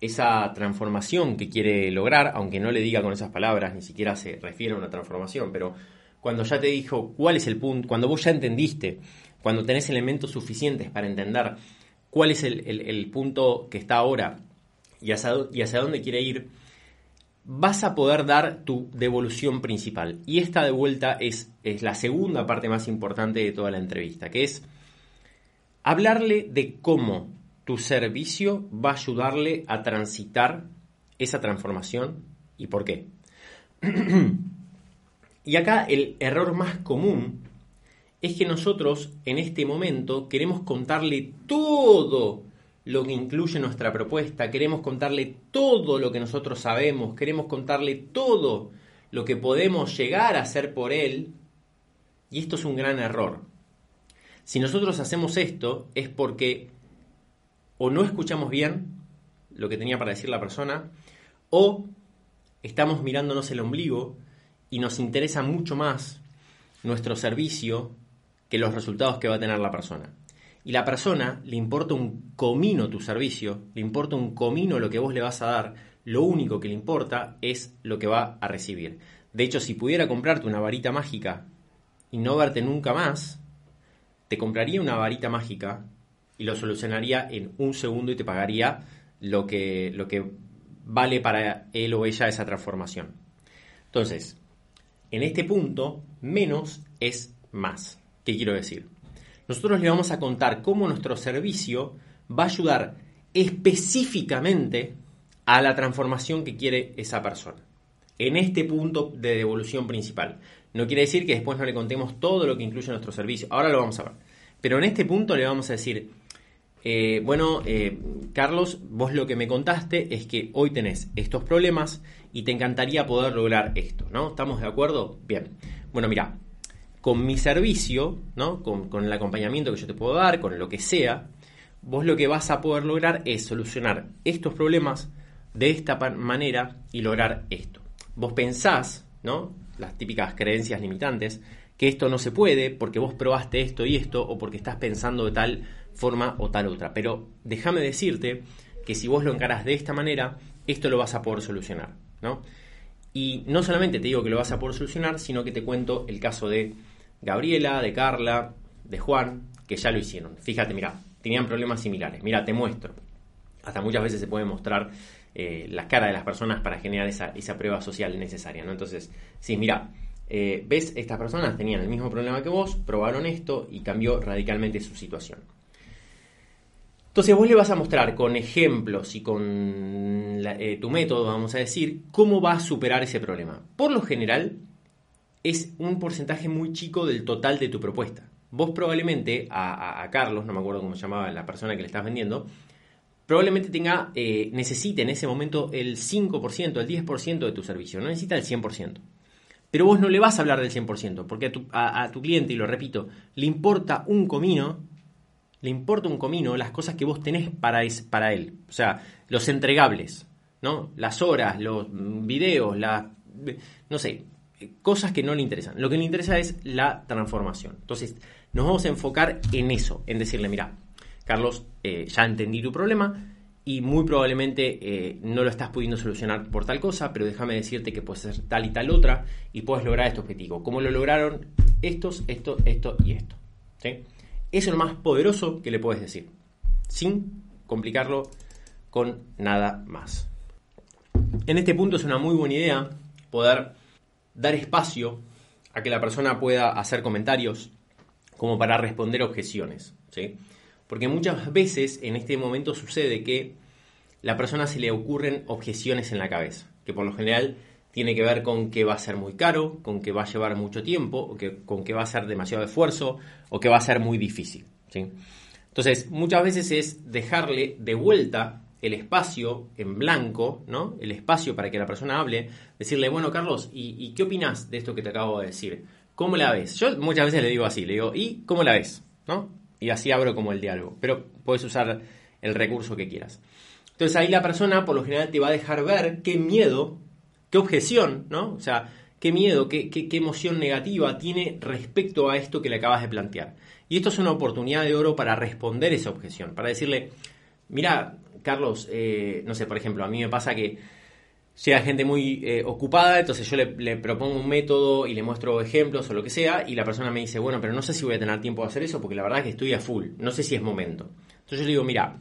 esa transformación que quiere lograr, aunque no le diga con esas palabras, ni siquiera se refiere a una transformación, pero cuando ya te dijo cuál es el punto, cuando vos ya entendiste, cuando tenés elementos suficientes para entender cuál es el, punto que está ahora y hacia, y hacia dónde quiere ir, vas a poder dar tu devolución principal. Y esta de vuelta es, es la segunda parte más importante de toda la entrevista, que es hablarle de cómo tu servicio va a ayudarle a transitar esa transformación y por qué. y acá el error más común es que nosotros en este momento queremos contarle todo lo que incluye nuestra propuesta, queremos contarle todo lo que nosotros sabemos, queremos contarle todo lo que podemos llegar a hacer por él, y esto es un gran error. Si nosotros hacemos esto es porque o no escuchamos bien lo que tenía para decir la persona, o estamos mirándonos el ombligo y nos interesa mucho más nuestro servicio que los resultados que va a tener la persona. Y la persona le importa un comino tu servicio, le importa un comino lo que vos le vas a dar, lo único que le importa es lo que va a recibir. De hecho, si pudiera comprarte una varita mágica y no verte nunca más, te compraría una varita mágica y lo solucionaría en un segundo y te pagaría lo que, lo que vale para él o ella esa transformación. Entonces, en este punto, menos es más. ¿Qué quiero decir? nosotros le vamos a contar cómo nuestro servicio va a ayudar específicamente a la transformación que quiere esa persona. En este punto de devolución principal. No quiere decir que después no le contemos todo lo que incluye nuestro servicio. Ahora lo vamos a ver. Pero en este punto le vamos a decir, eh, bueno, eh, Carlos, vos lo que me contaste es que hoy tenés estos problemas y te encantaría poder lograr esto, ¿no? ¿Estamos de acuerdo? Bien. Bueno, mira, con mi servicio, ¿no? Con, el acompañamiento que yo te puedo dar, con lo que sea, vos lo que vas a poder lograr es solucionar estos problemas de esta manera y lograr esto. Vos pensás, ¿no? Las típicas creencias limitantes, que esto no se puede porque vos probaste esto y esto o porque estás pensando de tal forma o tal otra. Pero déjame decirte que si vos lo encarás de esta manera, esto lo vas a poder solucionar, ¿no? Y no solamente te digo que lo vas a poder solucionar, sino que te cuento el caso de Gabriela, de Carla, de Juan, que ya lo hicieron. Fíjate, mira, tenían problemas similares. Mira, te muestro. Hasta muchas veces se puede mostrar eh, las caras de las personas para generar esa, prueba social necesaria, ¿no? Entonces, sí, mira, eh, ves, estas personas tenían el mismo problema que vos, probaron esto y cambió radicalmente su situación. Entonces vos le vas a mostrar con ejemplos y con eh, tu método, vamos a decir, cómo va a superar ese problema. Por lo general, es un porcentaje muy chico del total de tu propuesta. Vos probablemente a, Carlos, no me acuerdo cómo se llamaba la persona que le estás vendiendo, probablemente tenga, eh, necesite en ese momento el 5%, el 10% de tu servicio, no necesita el 100%. Pero vos no le vas a hablar del 100%, porque a tu, a tu cliente, y lo repito, le importa un comino, le importa un comino las cosas que vos tenés para, es, para él. O sea, los entregables, ¿no? Las horas, los videos, la, no sé, cosas que no le interesan. Lo que le interesa es la transformación. Entonces, nos vamos a enfocar en eso, en decirle, mira, Carlos, eh, ya entendí tu problema y muy probablemente eh, no lo estás pudiendo solucionar por tal cosa, pero déjame decirte que puedes hacer tal y tal otra y puedes lograr este objetivo. ¿Cómo lo lograron? Estos, esto, esto y esto. Es lo más poderoso que le puedes decir, sin complicarlo con nada más. En este punto es una muy buena idea poder dar espacio a que la persona pueda hacer comentarios como para responder objeciones. ¿sí? Porque muchas veces en este momento sucede que la persona se le ocurren objeciones en la cabeza, que por lo general tiene que ver con que va a ser muy caro, con que va a llevar mucho tiempo, o que, con que va a ser demasiado esfuerzo, o que va a ser muy difícil. ¿sí? Entonces, muchas veces es dejarle de vuelta el espacio en blanco, ¿no? El espacio para que la persona hable, decirle, bueno, Carlos, ¿y, qué opinas de esto que te acabo de decir? ¿Cómo la ves? Yo muchas veces le digo así, le digo, ¿y cómo la ves? ¿No? Y así abro como el diálogo, pero puedes usar el recurso que quieras. Entonces ahí la persona por lo general te va a dejar ver qué miedo, qué objeción, ¿no? O sea, qué miedo, qué, emoción negativa tiene respecto a esto que le acabas de plantear. Y esto es una oportunidad de oro para responder esa objeción, para decirle, mira, Carlos, eh, no sé, por ejemplo, a mí me pasa que llega gente muy eh, ocupada, entonces yo le, propongo un método y le muestro ejemplos o lo que sea, y la persona me dice, bueno, pero no sé si voy a tener tiempo de hacer eso porque la verdad es que estoy a full, no sé si es momento. Entonces yo le digo, mira,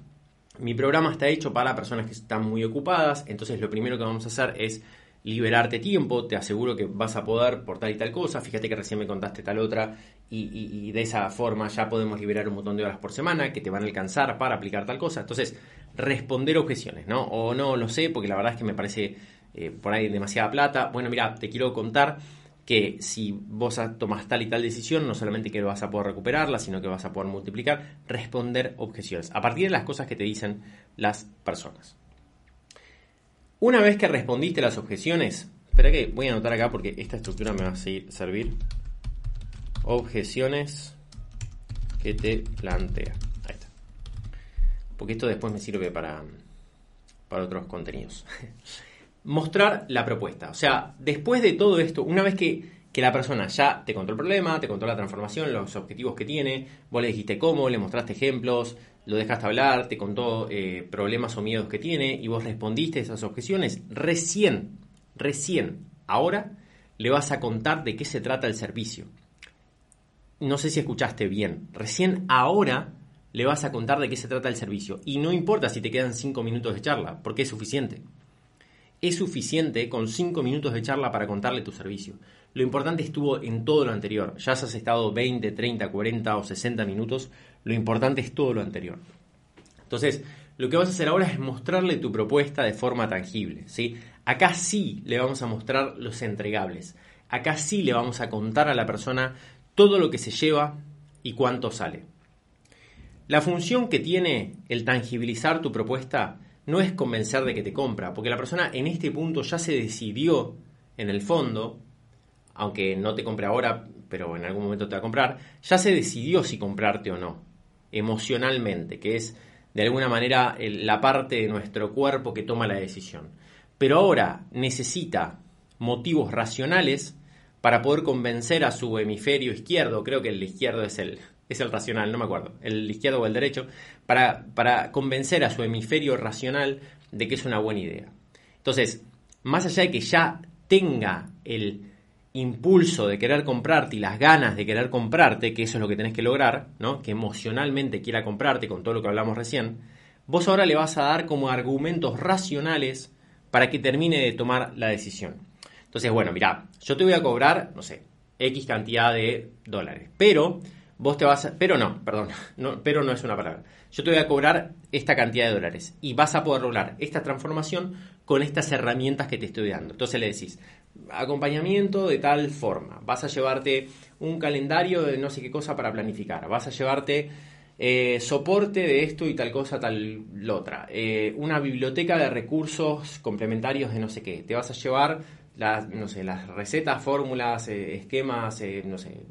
mi programa está hecho para personas que están muy ocupadas, entonces lo primero que vamos a hacer es liberarte tiempo, te aseguro que vas a poder por tal y tal cosa, fíjate que recién me contaste tal otra y, de esa forma ya podemos liberar un montón de horas por semana que te van a alcanzar para aplicar tal cosa. Entonces, responder objeciones, ¿no? O no lo sé porque la verdad es que me parece eh, por ahí demasiada plata. Bueno, mira, te quiero contar que si vos tomas tal y tal decisión, no solamente que vas a poder recuperarla, sino que vas a poder multiplicar, responder objeciones, a partir de las cosas que te dicen las personas. Una vez que respondiste las objeciones, espera que voy a anotar acá porque esta estructura me va a servir. Objeciones que te plantea. Ahí está. Porque esto después me sirve para, para otros contenidos. Mostrar la propuesta. O sea, después de todo esto, una vez que, la persona ya te contó el problema, te contó la transformación, los objetivos que tiene, vos le dijiste cómo, le mostraste ejemplos, lo dejaste hablar, te contó eh, problemas o miedos que tiene y vos respondiste esas objeciones, recién, recién, ahora le vas a contar de qué se trata el servicio. No sé si escuchaste bien, recién ahora le vas a contar de qué se trata el servicio y no importa si te quedan cinco minutos de charla, porque es suficiente. Es suficiente con cinco minutos de charla para contarle tu servicio. Lo importante estuvo en todo lo anterior. Ya has estado 20, 30, 40 o 60 minutos lo importante es todo lo anterior. Entonces, lo que vas a hacer ahora es mostrarle tu propuesta de forma tangible. ¿sí? Acá sí le vamos a mostrar los entregables. Acá sí le vamos a contar a la persona todo lo que se lleva y cuánto sale. La función que tiene el tangibilizar tu propuesta no es convencer de que te compra, porque la persona en este punto ya se decidió, en el fondo, aunque no te compre ahora, pero en algún momento te va a comprar, ya se decidió si comprarte o no emocionalmente, que es de alguna manera la parte de nuestro cuerpo que toma la decisión. Pero ahora necesita motivos racionales para poder convencer a su hemisferio izquierdo, creo que el izquierdo es el, es el racional, no me acuerdo, el izquierdo o el derecho, para, para convencer a su hemisferio racional de que es una buena idea. Entonces, más allá de que ya tenga el, impulso de querer comprarte y las ganas de querer comprarte, que eso es lo que tenés que lograr, ¿no? que emocionalmente quiera comprarte con todo lo que hablamos recién, vos ahora le vas a dar como argumentos racionales para que termine de tomar la decisión. Entonces, bueno, mira, yo te voy a cobrar, no sé, X cantidad de dólares, pero vos te vas a, pero no, perdón, pero no es una palabra. Yo te voy a cobrar esta cantidad de dólares y vas a poder lograr esta transformación con estas herramientas que te estoy dando. Entonces le decís, acompañamiento de tal forma, vas a llevarte un calendario de no sé qué cosa para planificar, vas a llevarte eh, soporte de esto y tal cosa, tal otra, eh, una biblioteca de recursos complementarios de no sé qué, te vas a llevar las, no sé, las recetas, fórmulas, eh, esquemas, no sé,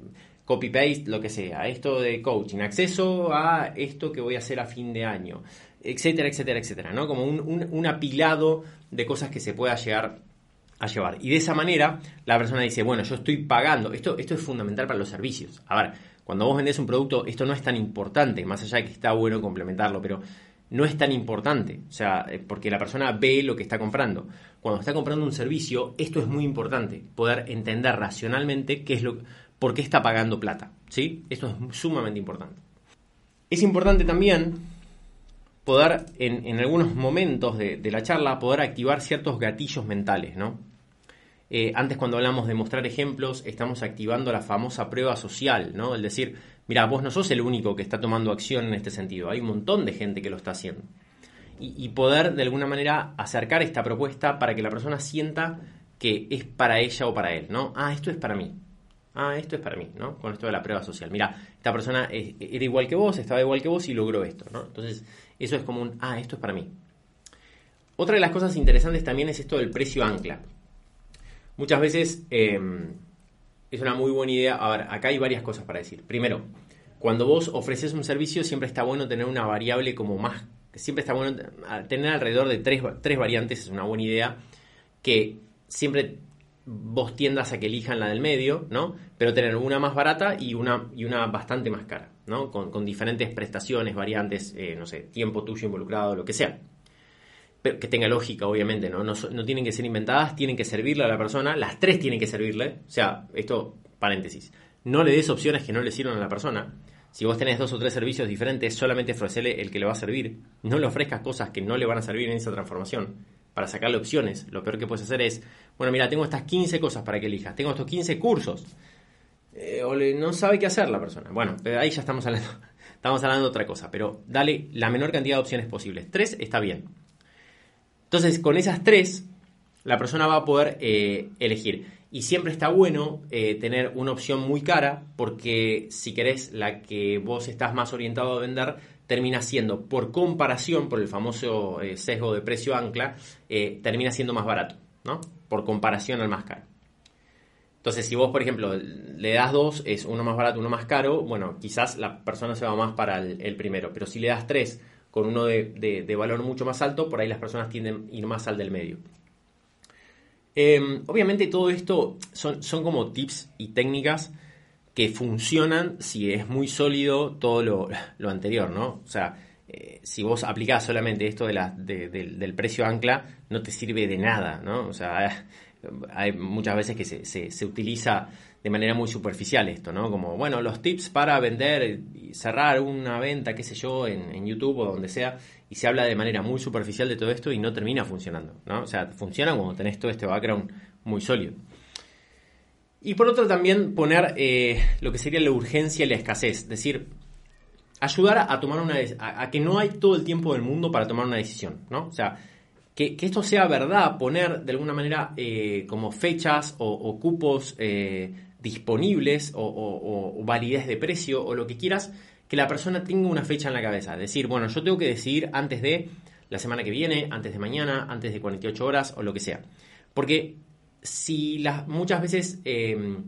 copy-paste, lo que sea, esto de coaching, acceso a esto que voy a hacer a fin de año, etcétera, etcétera, etcétera, ¿no? Como un, apilado de cosas que se pueda llegar a llevar. Y de esa manera la persona dice, bueno, yo estoy pagando, esto, esto es fundamental para los servicios. A ver, cuando vos vendés un producto, esto no es tan importante, más allá de que está bueno complementarlo, pero no es tan importante, o sea, eh, porque la persona ve lo que está comprando. Cuando está comprando un servicio, esto es muy importante, poder entender racionalmente qué es lo, por qué está pagando plata. ¿sí? Esto es sumamente importante. Es importante también poder, en, algunos momentos de, la charla, poder activar ciertos gatillos mentales, ¿no? Eh, antes cuando hablamos de mostrar ejemplos, estamos activando la famosa prueba social, ¿no? El decir, mira, vos no sos el único que está tomando acción en este sentido, hay un montón de gente que lo está haciendo. y poder, de alguna manera, acercar esta propuesta para que la persona sienta que es para ella o para él, ¿no? Ah, esto es para mí. Ah, esto es para mí, ¿no? Con esto de la prueba social. Mira, esta persona era igual que vos, estaba igual que vos y logró esto, ¿no? Entonces, eso es como un, ah, esto es para mí. Otra de las cosas interesantes también es esto del precio ancla. Muchas veces em, es una muy buena idea. A ver, acá hay varias cosas para decir. Primero, cuando vos ofreces un servicio, siempre está bueno tener una variable como más. Siempre está bueno tener alrededor de tres, tres variantes, es una buena idea. Que siempre vos tiendas a que elijan la del medio, ¿no? Pero tener una más barata y una, y una bastante más cara, ¿no? Con, diferentes prestaciones, variantes, eh, no sé, tiempo tuyo involucrado, lo que sea. Pero que tenga lógica, obviamente, ¿no? ¿no? Tienen que ser inventadas, tienen que servirle a la persona, las tres tienen que servirle. O sea, esto, paréntesis, no le des opciones que no le sirvan a la persona. Si vos tenés dos o tres servicios diferentes, solamente ofrecele el que le va a servir. No le ofrezcas cosas que no le van a servir en esa transformación para sacarle opciones. Lo peor que puedes hacer es, bueno, mira, tengo estas 15 cosas para que elijas, tengo estos 15 cursos. Eh, o no sabe qué hacer la persona. Bueno, pero ahí ya estamos hablando, estamos hablando de otra cosa, pero dale la menor cantidad de opciones posibles. Tres está bien. Entonces, con esas tres, la persona va a poder eh, elegir. Y siempre está bueno eh, tener una opción muy cara, porque si querés la que vos estás más orientado a vender, termina siendo, por comparación, por el famoso eh, sesgo de precio ancla, termina siendo más barato, ¿no? Por comparación al más caro. Entonces, si vos, por ejemplo, le das dos, es uno más barato, uno más caro, bueno, quizás la persona se va más para el, primero. Pero si le das tres con uno de, valor mucho más alto, por ahí las personas tienden a ir más al del medio. Em, obviamente todo esto son, como tips y técnicas que funcionan si es muy sólido todo lo, anterior, ¿no? O sea, eh, si vos aplicás solamente esto del precio ancla, no te sirve de nada, ¿no? O sea, hay muchas veces que se, se, utiliza de manera muy superficial esto, ¿no? Como, bueno, los tips para vender y cerrar una venta, qué sé yo, en, YouTube o donde sea, y se habla de manera muy superficial de todo esto y no termina funcionando, ¿no? O sea, funciona cuando tenés todo este background muy sólido. Y por otro también poner eh, lo que sería la urgencia y la escasez, es decir, ayudar a, tomar una a, que no hay todo el tiempo del mundo para tomar una decisión, ¿no? O sea, que, esto sea verdad, poner de alguna manera eh, como fechas o, cupos eh, disponibles o, o, validez de precio o lo que quieras, que la persona tenga una fecha en la cabeza. Decir, bueno, yo tengo que decidir antes de la semana que viene, antes de mañana, antes de 48 horas o lo que sea. Porque si las, muchas veces em,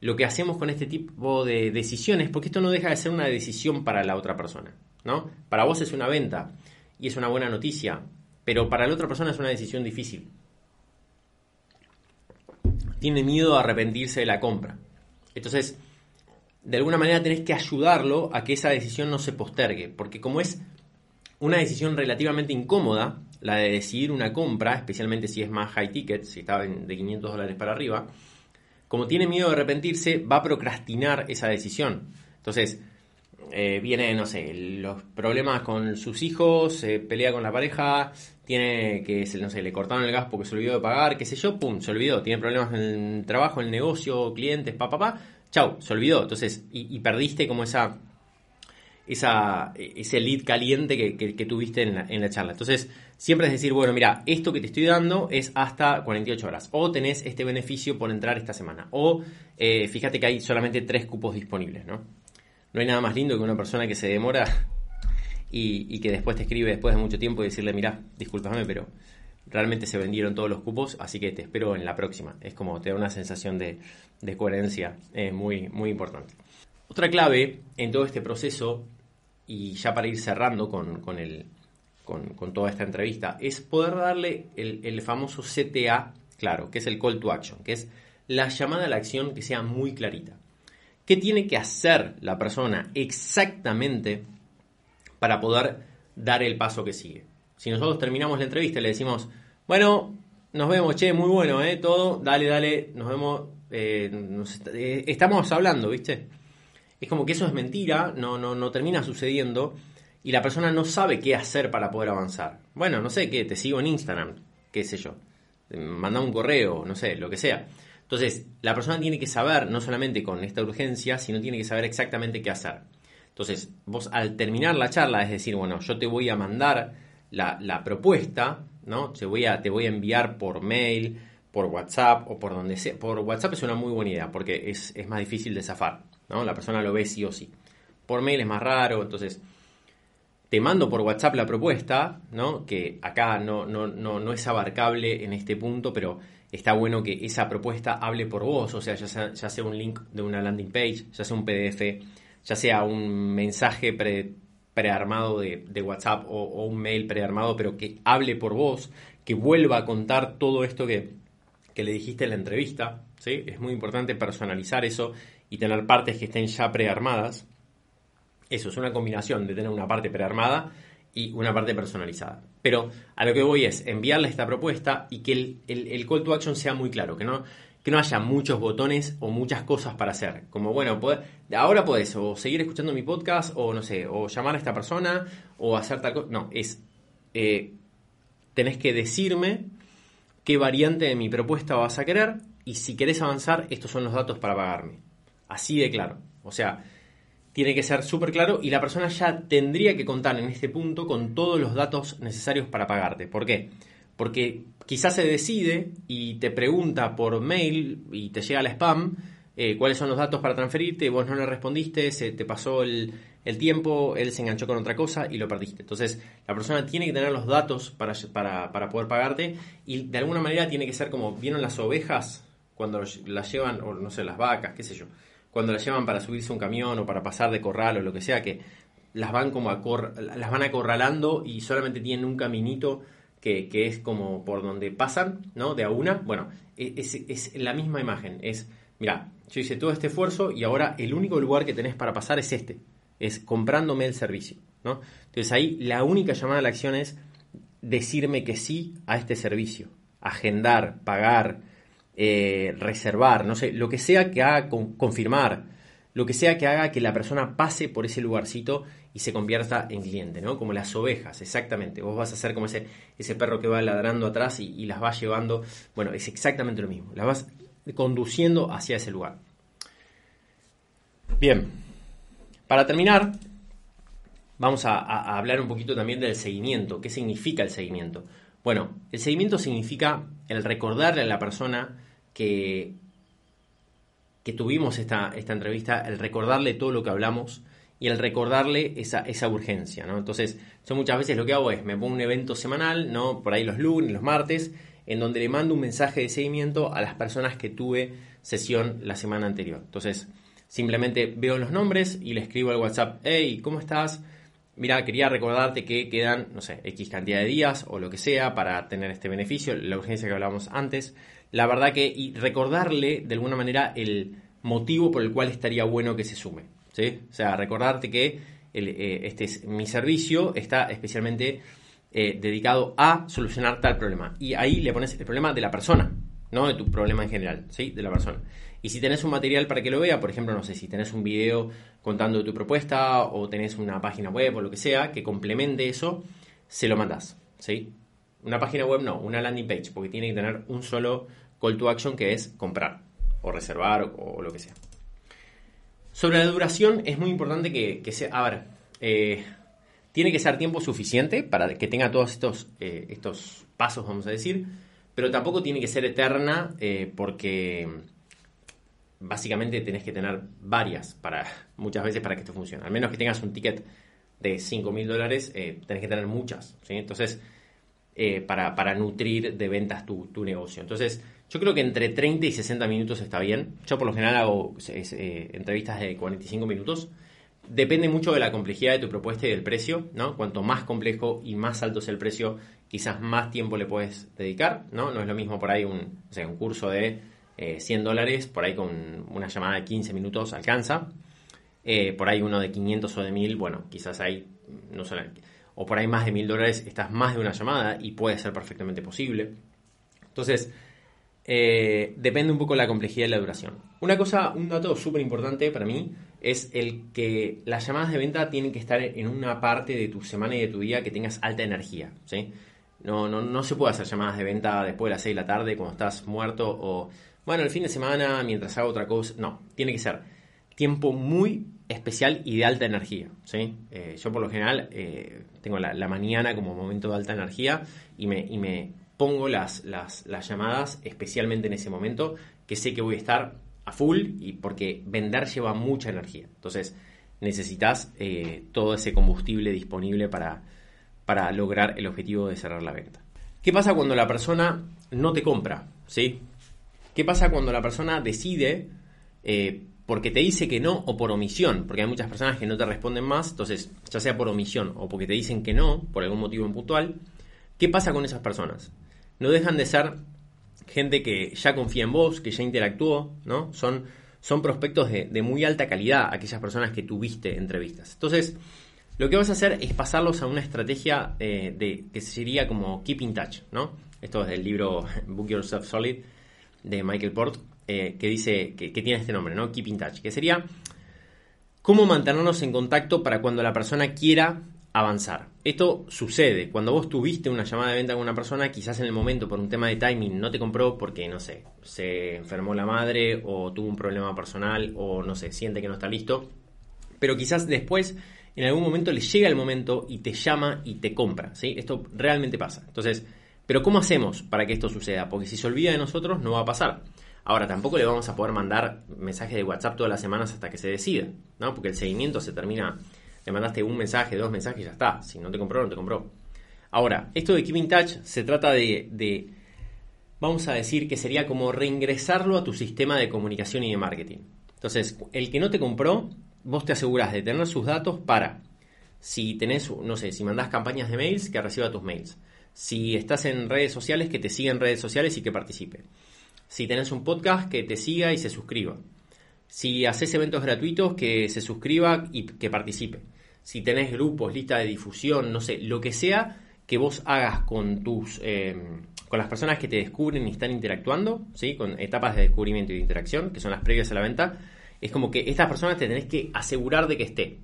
lo que hacemos con este tipo de decisiones, porque esto no deja de ser una decisión para la otra persona, ¿no? Para vos es una venta y es una buena noticia, pero para la otra persona es una decisión difícil. Tiene miedo a arrepentirse de la compra. Entonces, de alguna manera tenés que ayudarlo a que esa decisión no se postergue, porque como es una decisión relativamente incómoda, la de decidir una compra, especialmente si es más high ticket, si está de 500 dólares para arriba, como tiene miedo de arrepentirse, va a procrastinar esa decisión. Entonces, eh, viene, no sé, los problemas con sus hijos, pelea con la pareja, tiene que, no sé, le cortaron el gas porque se olvidó de pagar, qué sé yo, pum, se olvidó. Tiene problemas en el trabajo, en el negocio, clientes, pa, pa, pa, chau, se olvidó. Entonces, y perdiste como esa esa, ese lead caliente que, tuviste en la, charla. Entonces, siempre es decir, bueno, mira, esto que te estoy dando es hasta 48 horas. O tenés este beneficio por entrar esta semana. O eh, fíjate que hay solamente tres cupos disponibles, ¿no? No hay nada más lindo que una persona que se demora y, que después te escribe después de mucho tiempo y decirle, mira, discúlpame, pero realmente se vendieron todos los cupos, así que te espero en la próxima. Es como te da una sensación de, coherencia muy, muy importante. Otra clave en todo este proceso, y ya para ir cerrando con, con, toda esta entrevista, es poder darle el, famoso CTA claro, que es el call to action, que es la llamada a la acción que sea muy clarita. ¿Qué tiene que hacer la persona exactamente para poder dar el paso que sigue? Si nosotros terminamos la entrevista y le decimos, bueno, nos vemos, che, muy bueno, ¿eh? Todo, dale, dale, nos vemos, eh, eh, estamos hablando, ¿viste? es como que eso es mentira, no, no, no termina sucediendo y la persona no sabe qué hacer para poder avanzar. Bueno, no sé qué, te sigo en Instagram, qué sé yo, manda un correo, no sé, lo que sea. Entonces, la persona tiene que saber, no solamente con esta urgencia, sino tiene que saber exactamente qué hacer. Entonces, vos al terminar la charla, es decir, bueno, yo te voy a mandar la, propuesta, ¿no? Te voy, a, te voy a enviar por mail, por WhatsApp o por donde sea. Por WhatsApp es una muy buena idea porque es, es más difícil de zafar, ¿no? La persona lo ve sí o sí. Por mail es más raro, entonces te mando por WhatsApp la propuesta, ¿no? Que acá no, no, no, no es abarcable en este punto, pero está bueno que esa propuesta hable por vos, o sea, ya sea, un link de una landing page, ya sea un PDF, ya sea un mensaje pre, prearmado de, de WhatsApp o, o, un mail prearmado, pero que hable por vos, que vuelva a contar todo esto que, que le dijiste en la entrevista. ¿sí? Es muy importante personalizar eso y tener partes que estén ya prearmadas. Eso es una combinación de tener una parte prearmada y una parte personalizada. Pero a lo que voy es enviarle esta propuesta y que el, el, call to action sea muy claro, que no, que no haya muchos botones o muchas cosas para hacer. Como, bueno, ahora puedes o seguir escuchando mi podcast o no sé, o llamar a esta persona o hacer tal cosa. No, es, eh, tenés que decirme qué variante de mi propuesta vas a querer y si querés avanzar, estos son los datos para pagarme. Así de claro. O sea, tiene que ser súper claro y la persona ya tendría que contar en este punto con todos los datos necesarios para pagarte. ¿Por qué? Porque quizás se decide y te pregunta por mail y te llega el spam eh, cuáles son los datos para transferirte, vos no le respondiste, se te pasó el, el, tiempo, él se enganchó con otra cosa y lo perdiste. Entonces, la persona tiene que tener los datos para, para, para poder pagarte y de alguna manera tiene que ser como, ¿vieron las ovejas cuando las llevan, o no sé, las vacas, qué sé yo? Cuando las llevan para subirse a un camión o para pasar de corral o lo que sea, que las van como las van acorralando y solamente tienen un caminito que, que, es como por donde pasan, ¿no? De a una. Bueno, e, es, es, la misma imagen. Es, mira, yo hice todo este esfuerzo y ahora el único lugar que tenés para pasar es este. Es comprándome el servicio, ¿no? Entonces ahí la única llamada a la acción es decirme que sí a este servicio. Agendar, pagar, eh, reservar, no sé, lo que sea que haga con, confirmar, lo que sea que haga que la persona pase por ese lugarcito y se convierta en cliente, ¿no? Como las ovejas, exactamente. Vos vas a ser como ese, ese perro que va ladrando atrás y, las va llevando. Bueno, es exactamente lo mismo. Las vas conduciendo hacia ese lugar. Bien, para terminar, vamos a, a, hablar un poquito también del seguimiento. ¿Qué significa el seguimiento? Bueno, el seguimiento significa el recordarle a la persona que, que tuvimos esta, esta entrevista, el recordarle todo lo que hablamos y el recordarle esa, esa urgencia, ¿no? Entonces, yo muchas veces lo que hago es, me pongo un evento semanal, ¿no? Por ahí los lunes, los martes, en donde le mando un mensaje de seguimiento a las personas que tuve sesión la semana anterior. Entonces, simplemente veo los nombres y le escribo al WhatsApp, hey, ¿cómo estás? Mira, quería recordarte que quedan, no sé, X cantidad de días o lo que sea para tener este beneficio, la urgencia que hablábamos antes. La verdad que, y recordarle de alguna manera el motivo por el cual estaría bueno que se sume. ¿sí? O sea, recordarte que eh, este es, mi servicio está especialmente eh, dedicado a solucionar tal problema. Y ahí le pones el problema de la persona, no de tu problema en general, ¿sí? De la persona. Y si tenés un material para que lo vea, por ejemplo, no sé, si tenés un video contando tu propuesta o tenés una página web o lo que sea que complemente eso, se lo mandás, ¿sí? Una página web no, una landing page, porque tiene que tener un solo call to action que es comprar o reservar o, lo que sea. Sobre la duración es muy importante que, que sea, a ver, eh, tiene que ser tiempo suficiente para que tenga todos estos, eh, estos pasos, vamos a decir, pero tampoco tiene que ser eterna eh, porque básicamente tenés que tener varias para muchas veces para que esto funcione. Al menos que tengas un ticket de 5 mil dólares, eh, tenés que tener muchas. ¿sí? Entonces, eh, para, para, nutrir de ventas tu, negocio. Entonces, yo creo que entre 30 y 60 minutos está bien. Yo por lo general hago es, eh, entrevistas de 45 minutos. Depende mucho de la complejidad de tu propuesta y del precio, ¿no? Cuanto más complejo y más alto es el precio, quizás más tiempo le puedes dedicar, ¿no? No es lo mismo por ahí un, sea, un curso de eh, 100 dólares, por ahí con una llamada de 15 minutos alcanza. Eh, por ahí uno de 500 o de 1000, bueno, quizás ahí no solo, o por ahí más de 1000 dólares, estás más de una llamada y puede ser perfectamente posible. Entonces, eh, depende un poco de la complejidad y la duración. Una cosa, un dato súper importante para mí es el que las llamadas de venta tienen que estar en una parte de tu semana y de tu día que tengas alta energía. ¿sí? No, no, no se puede hacer llamadas de venta después de las 6 de la tarde cuando estás muerto o bueno, el fin de semana, mientras hago otra cosa. No, tiene que ser tiempo muy especial y de alta energía. ¿sí? Eh, yo por lo general eh, tengo la, mañana como momento de alta energía y me, y me pongo las, las, llamadas, especialmente en ese momento, que sé que voy a estar a full y porque vender lleva mucha energía. Entonces necesitas eh, todo ese combustible disponible para, para lograr el objetivo de cerrar la venta. ¿Qué pasa cuando la persona no te compra? ¿Sí? ¿Qué pasa cuando la persona decide porque te dice que no o por omisión? Porque hay muchas personas que no te responden más, entonces, ya sea por omisión o porque te dicen que no, por algún motivo puntual, ¿qué pasa con esas personas? No dejan de ser gente que ya confía en vos, que ya interactuó, ¿no? Son, son prospectos de, muy alta calidad, aquellas personas que tuviste entrevistas. Entonces, lo que vas a hacer es pasarlos a una estrategia eh, de, que sería como keep in touch, ¿no? Esto es del libro Book Yourself Solid de Michael Port, eh, que dice que, tiene este nombre, ¿no? Keep in touch, que sería cómo mantenernos en contacto para cuando la persona quiera avanzar. Esto sucede cuando vos tuviste una llamada de venta con una persona, quizás en el momento por un tema de timing no te compró porque, no sé, se enfermó la madre o tuvo un problema personal o, no sé, siente que no está listo, pero quizás después en algún momento le llega el momento y te llama y te compra, ¿sí? Esto realmente pasa. Entonces, pero ¿cómo hacemos para que esto suceda? Porque si se olvida de nosotros no va a pasar. Ahora, tampoco le vamos a poder mandar mensajes de WhatsApp todas las semanas hasta que se decida, ¿no? Porque el seguimiento se termina, le mandaste un mensaje, dos mensajes y ya está. Si no te compró, no te compró. Ahora, esto de Keeping Touch se trata de, vamos a decir que sería como reingresarlo a tu sistema de comunicación y de marketing. Entonces, el que no te compró, vos te aseguras de tener sus datos para, si tenés, no sé, si mandás campañas de mails, que reciba tus mails si estás en redes sociales, que te siga en redes sociales y que participe. Si tenés un podcast, que te siga y se suscriba. Si haces eventos gratuitos, que se suscriba y que participe. Si tenés grupos, lista de difusión, no sé, lo que sea que vos hagas con tus eh, con las personas que te descubren y están interactuando, ¿sí? con etapas de descubrimiento y de interacción, que son las previas a la venta, es como que estas personas te tenés que asegurar de que esté.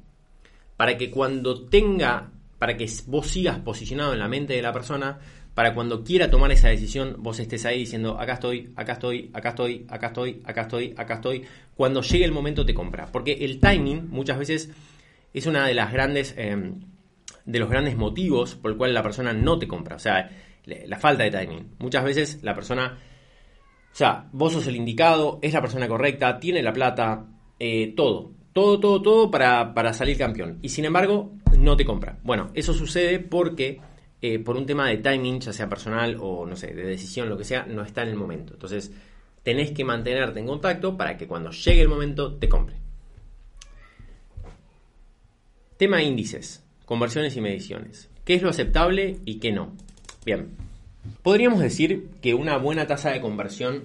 Para que cuando tenga para que vos sigas posicionado en la mente de la persona, para cuando quiera tomar esa decisión, vos estés ahí diciendo, acá estoy, acá estoy, acá estoy, acá estoy, acá estoy, acá estoy. Cuando llegue el momento te compra. Porque el timing muchas veces es una de las grandes, em, de los grandes motivos por el cual la persona no te compra. O sea, la falta de timing. Muchas veces la persona, o sea, vos sos el indicado, es la persona correcta, tiene la plata, eh, todo. Todo, todo, todo para, para salir campeón. Y sin embargo, no te compra. Bueno, eso sucede porque eh, por un tema de timing, ya sea personal o no sé, de decisión, lo que sea, no está en el momento. Entonces, tenés que mantenerte en contacto para que cuando llegue el momento te compre. Tema índices, conversiones y mediciones. ¿Qué es lo aceptable y qué no? Bien, podríamos decir que una buena tasa de conversión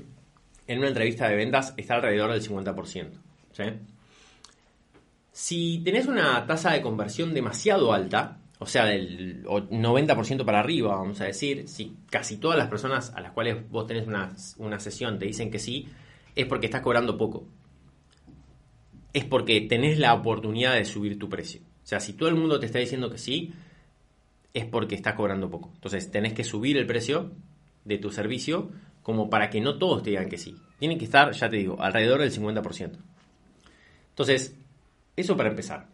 en una entrevista de ventas está alrededor del 50%. ¿sí? Si tenés una tasa de conversión demasiado alta, o sea, del 90% para arriba, vamos a decir, si casi todas las personas a las cuales vos tenés una, sesión te dicen que sí, es porque estás cobrando poco. Es porque tenés la oportunidad de subir tu precio. O sea, si todo el mundo te está diciendo que sí, es porque estás cobrando poco. Entonces, tenés que subir el precio de tu servicio como para que no todos te digan que sí. Tienen que estar, ya te digo, alrededor del 50%. Entonces, eso para empezar.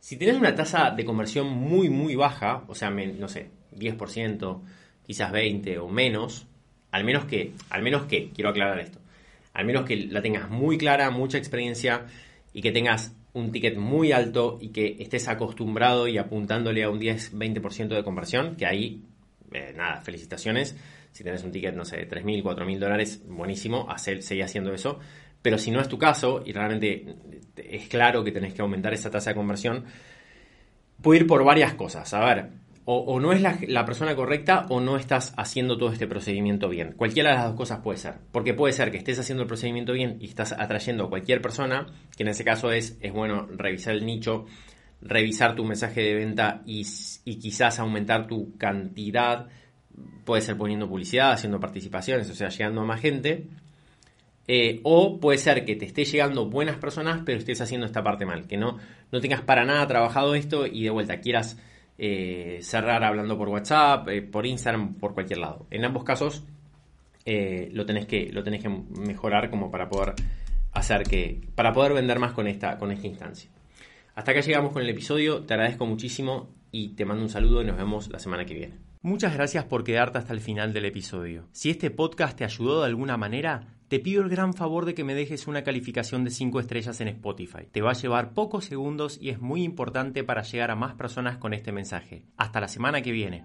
Si tenés una tasa de conversión muy, muy baja, o sea, no sé, 10%, quizás 20% o menos, al menos que, al menos que, quiero aclarar esto, al menos que la tengas muy clara, mucha experiencia y que tengas un ticket muy alto y que estés acostumbrado y apuntándole a un 10-20% de conversión, que ahí, eh, nada, felicitaciones. Si tenés un ticket, no sé, 3.000, 4.000 dólares, buenísimo, hacer, seguir haciendo eso. Pero si no es tu caso y realmente es claro que tenés que aumentar esa tasa de conversión, puede ir por varias cosas. A ver, o, no es la, persona correcta o no estás haciendo todo este procedimiento bien. Cualquiera de las dos cosas puede ser. Porque puede ser que estés haciendo el procedimiento bien y estás atrayendo a cualquier persona, que en ese caso es, es bueno revisar el nicho, revisar tu mensaje de venta y, y quizás aumentar tu cantidad. Puede ser poniendo publicidad, haciendo participaciones, o sea, llegando a más gente eh, o puede ser que te esté llegando buenas personas, pero estés haciendo esta parte mal. Que no, no tengas para nada trabajado esto y de vuelta quieras eh, cerrar hablando por WhatsApp, eh, por Instagram, por cualquier lado. En ambos casos lo, tenés que, lo tenés que mejorar como para poder hacer que. para poder vender más con esta, con esta instancia. Hasta acá llegamos con el episodio. Te agradezco muchísimo y te mando un saludo y nos vemos la semana que viene. Muchas gracias por quedarte hasta el final del episodio. Si este podcast te ayudó de alguna manera, te pido el gran favor de que me dejes una calificación de 5 estrellas en Spotify. Te va a llevar pocos segundos y es muy importante para llegar a más personas con este mensaje. Hasta la semana que viene.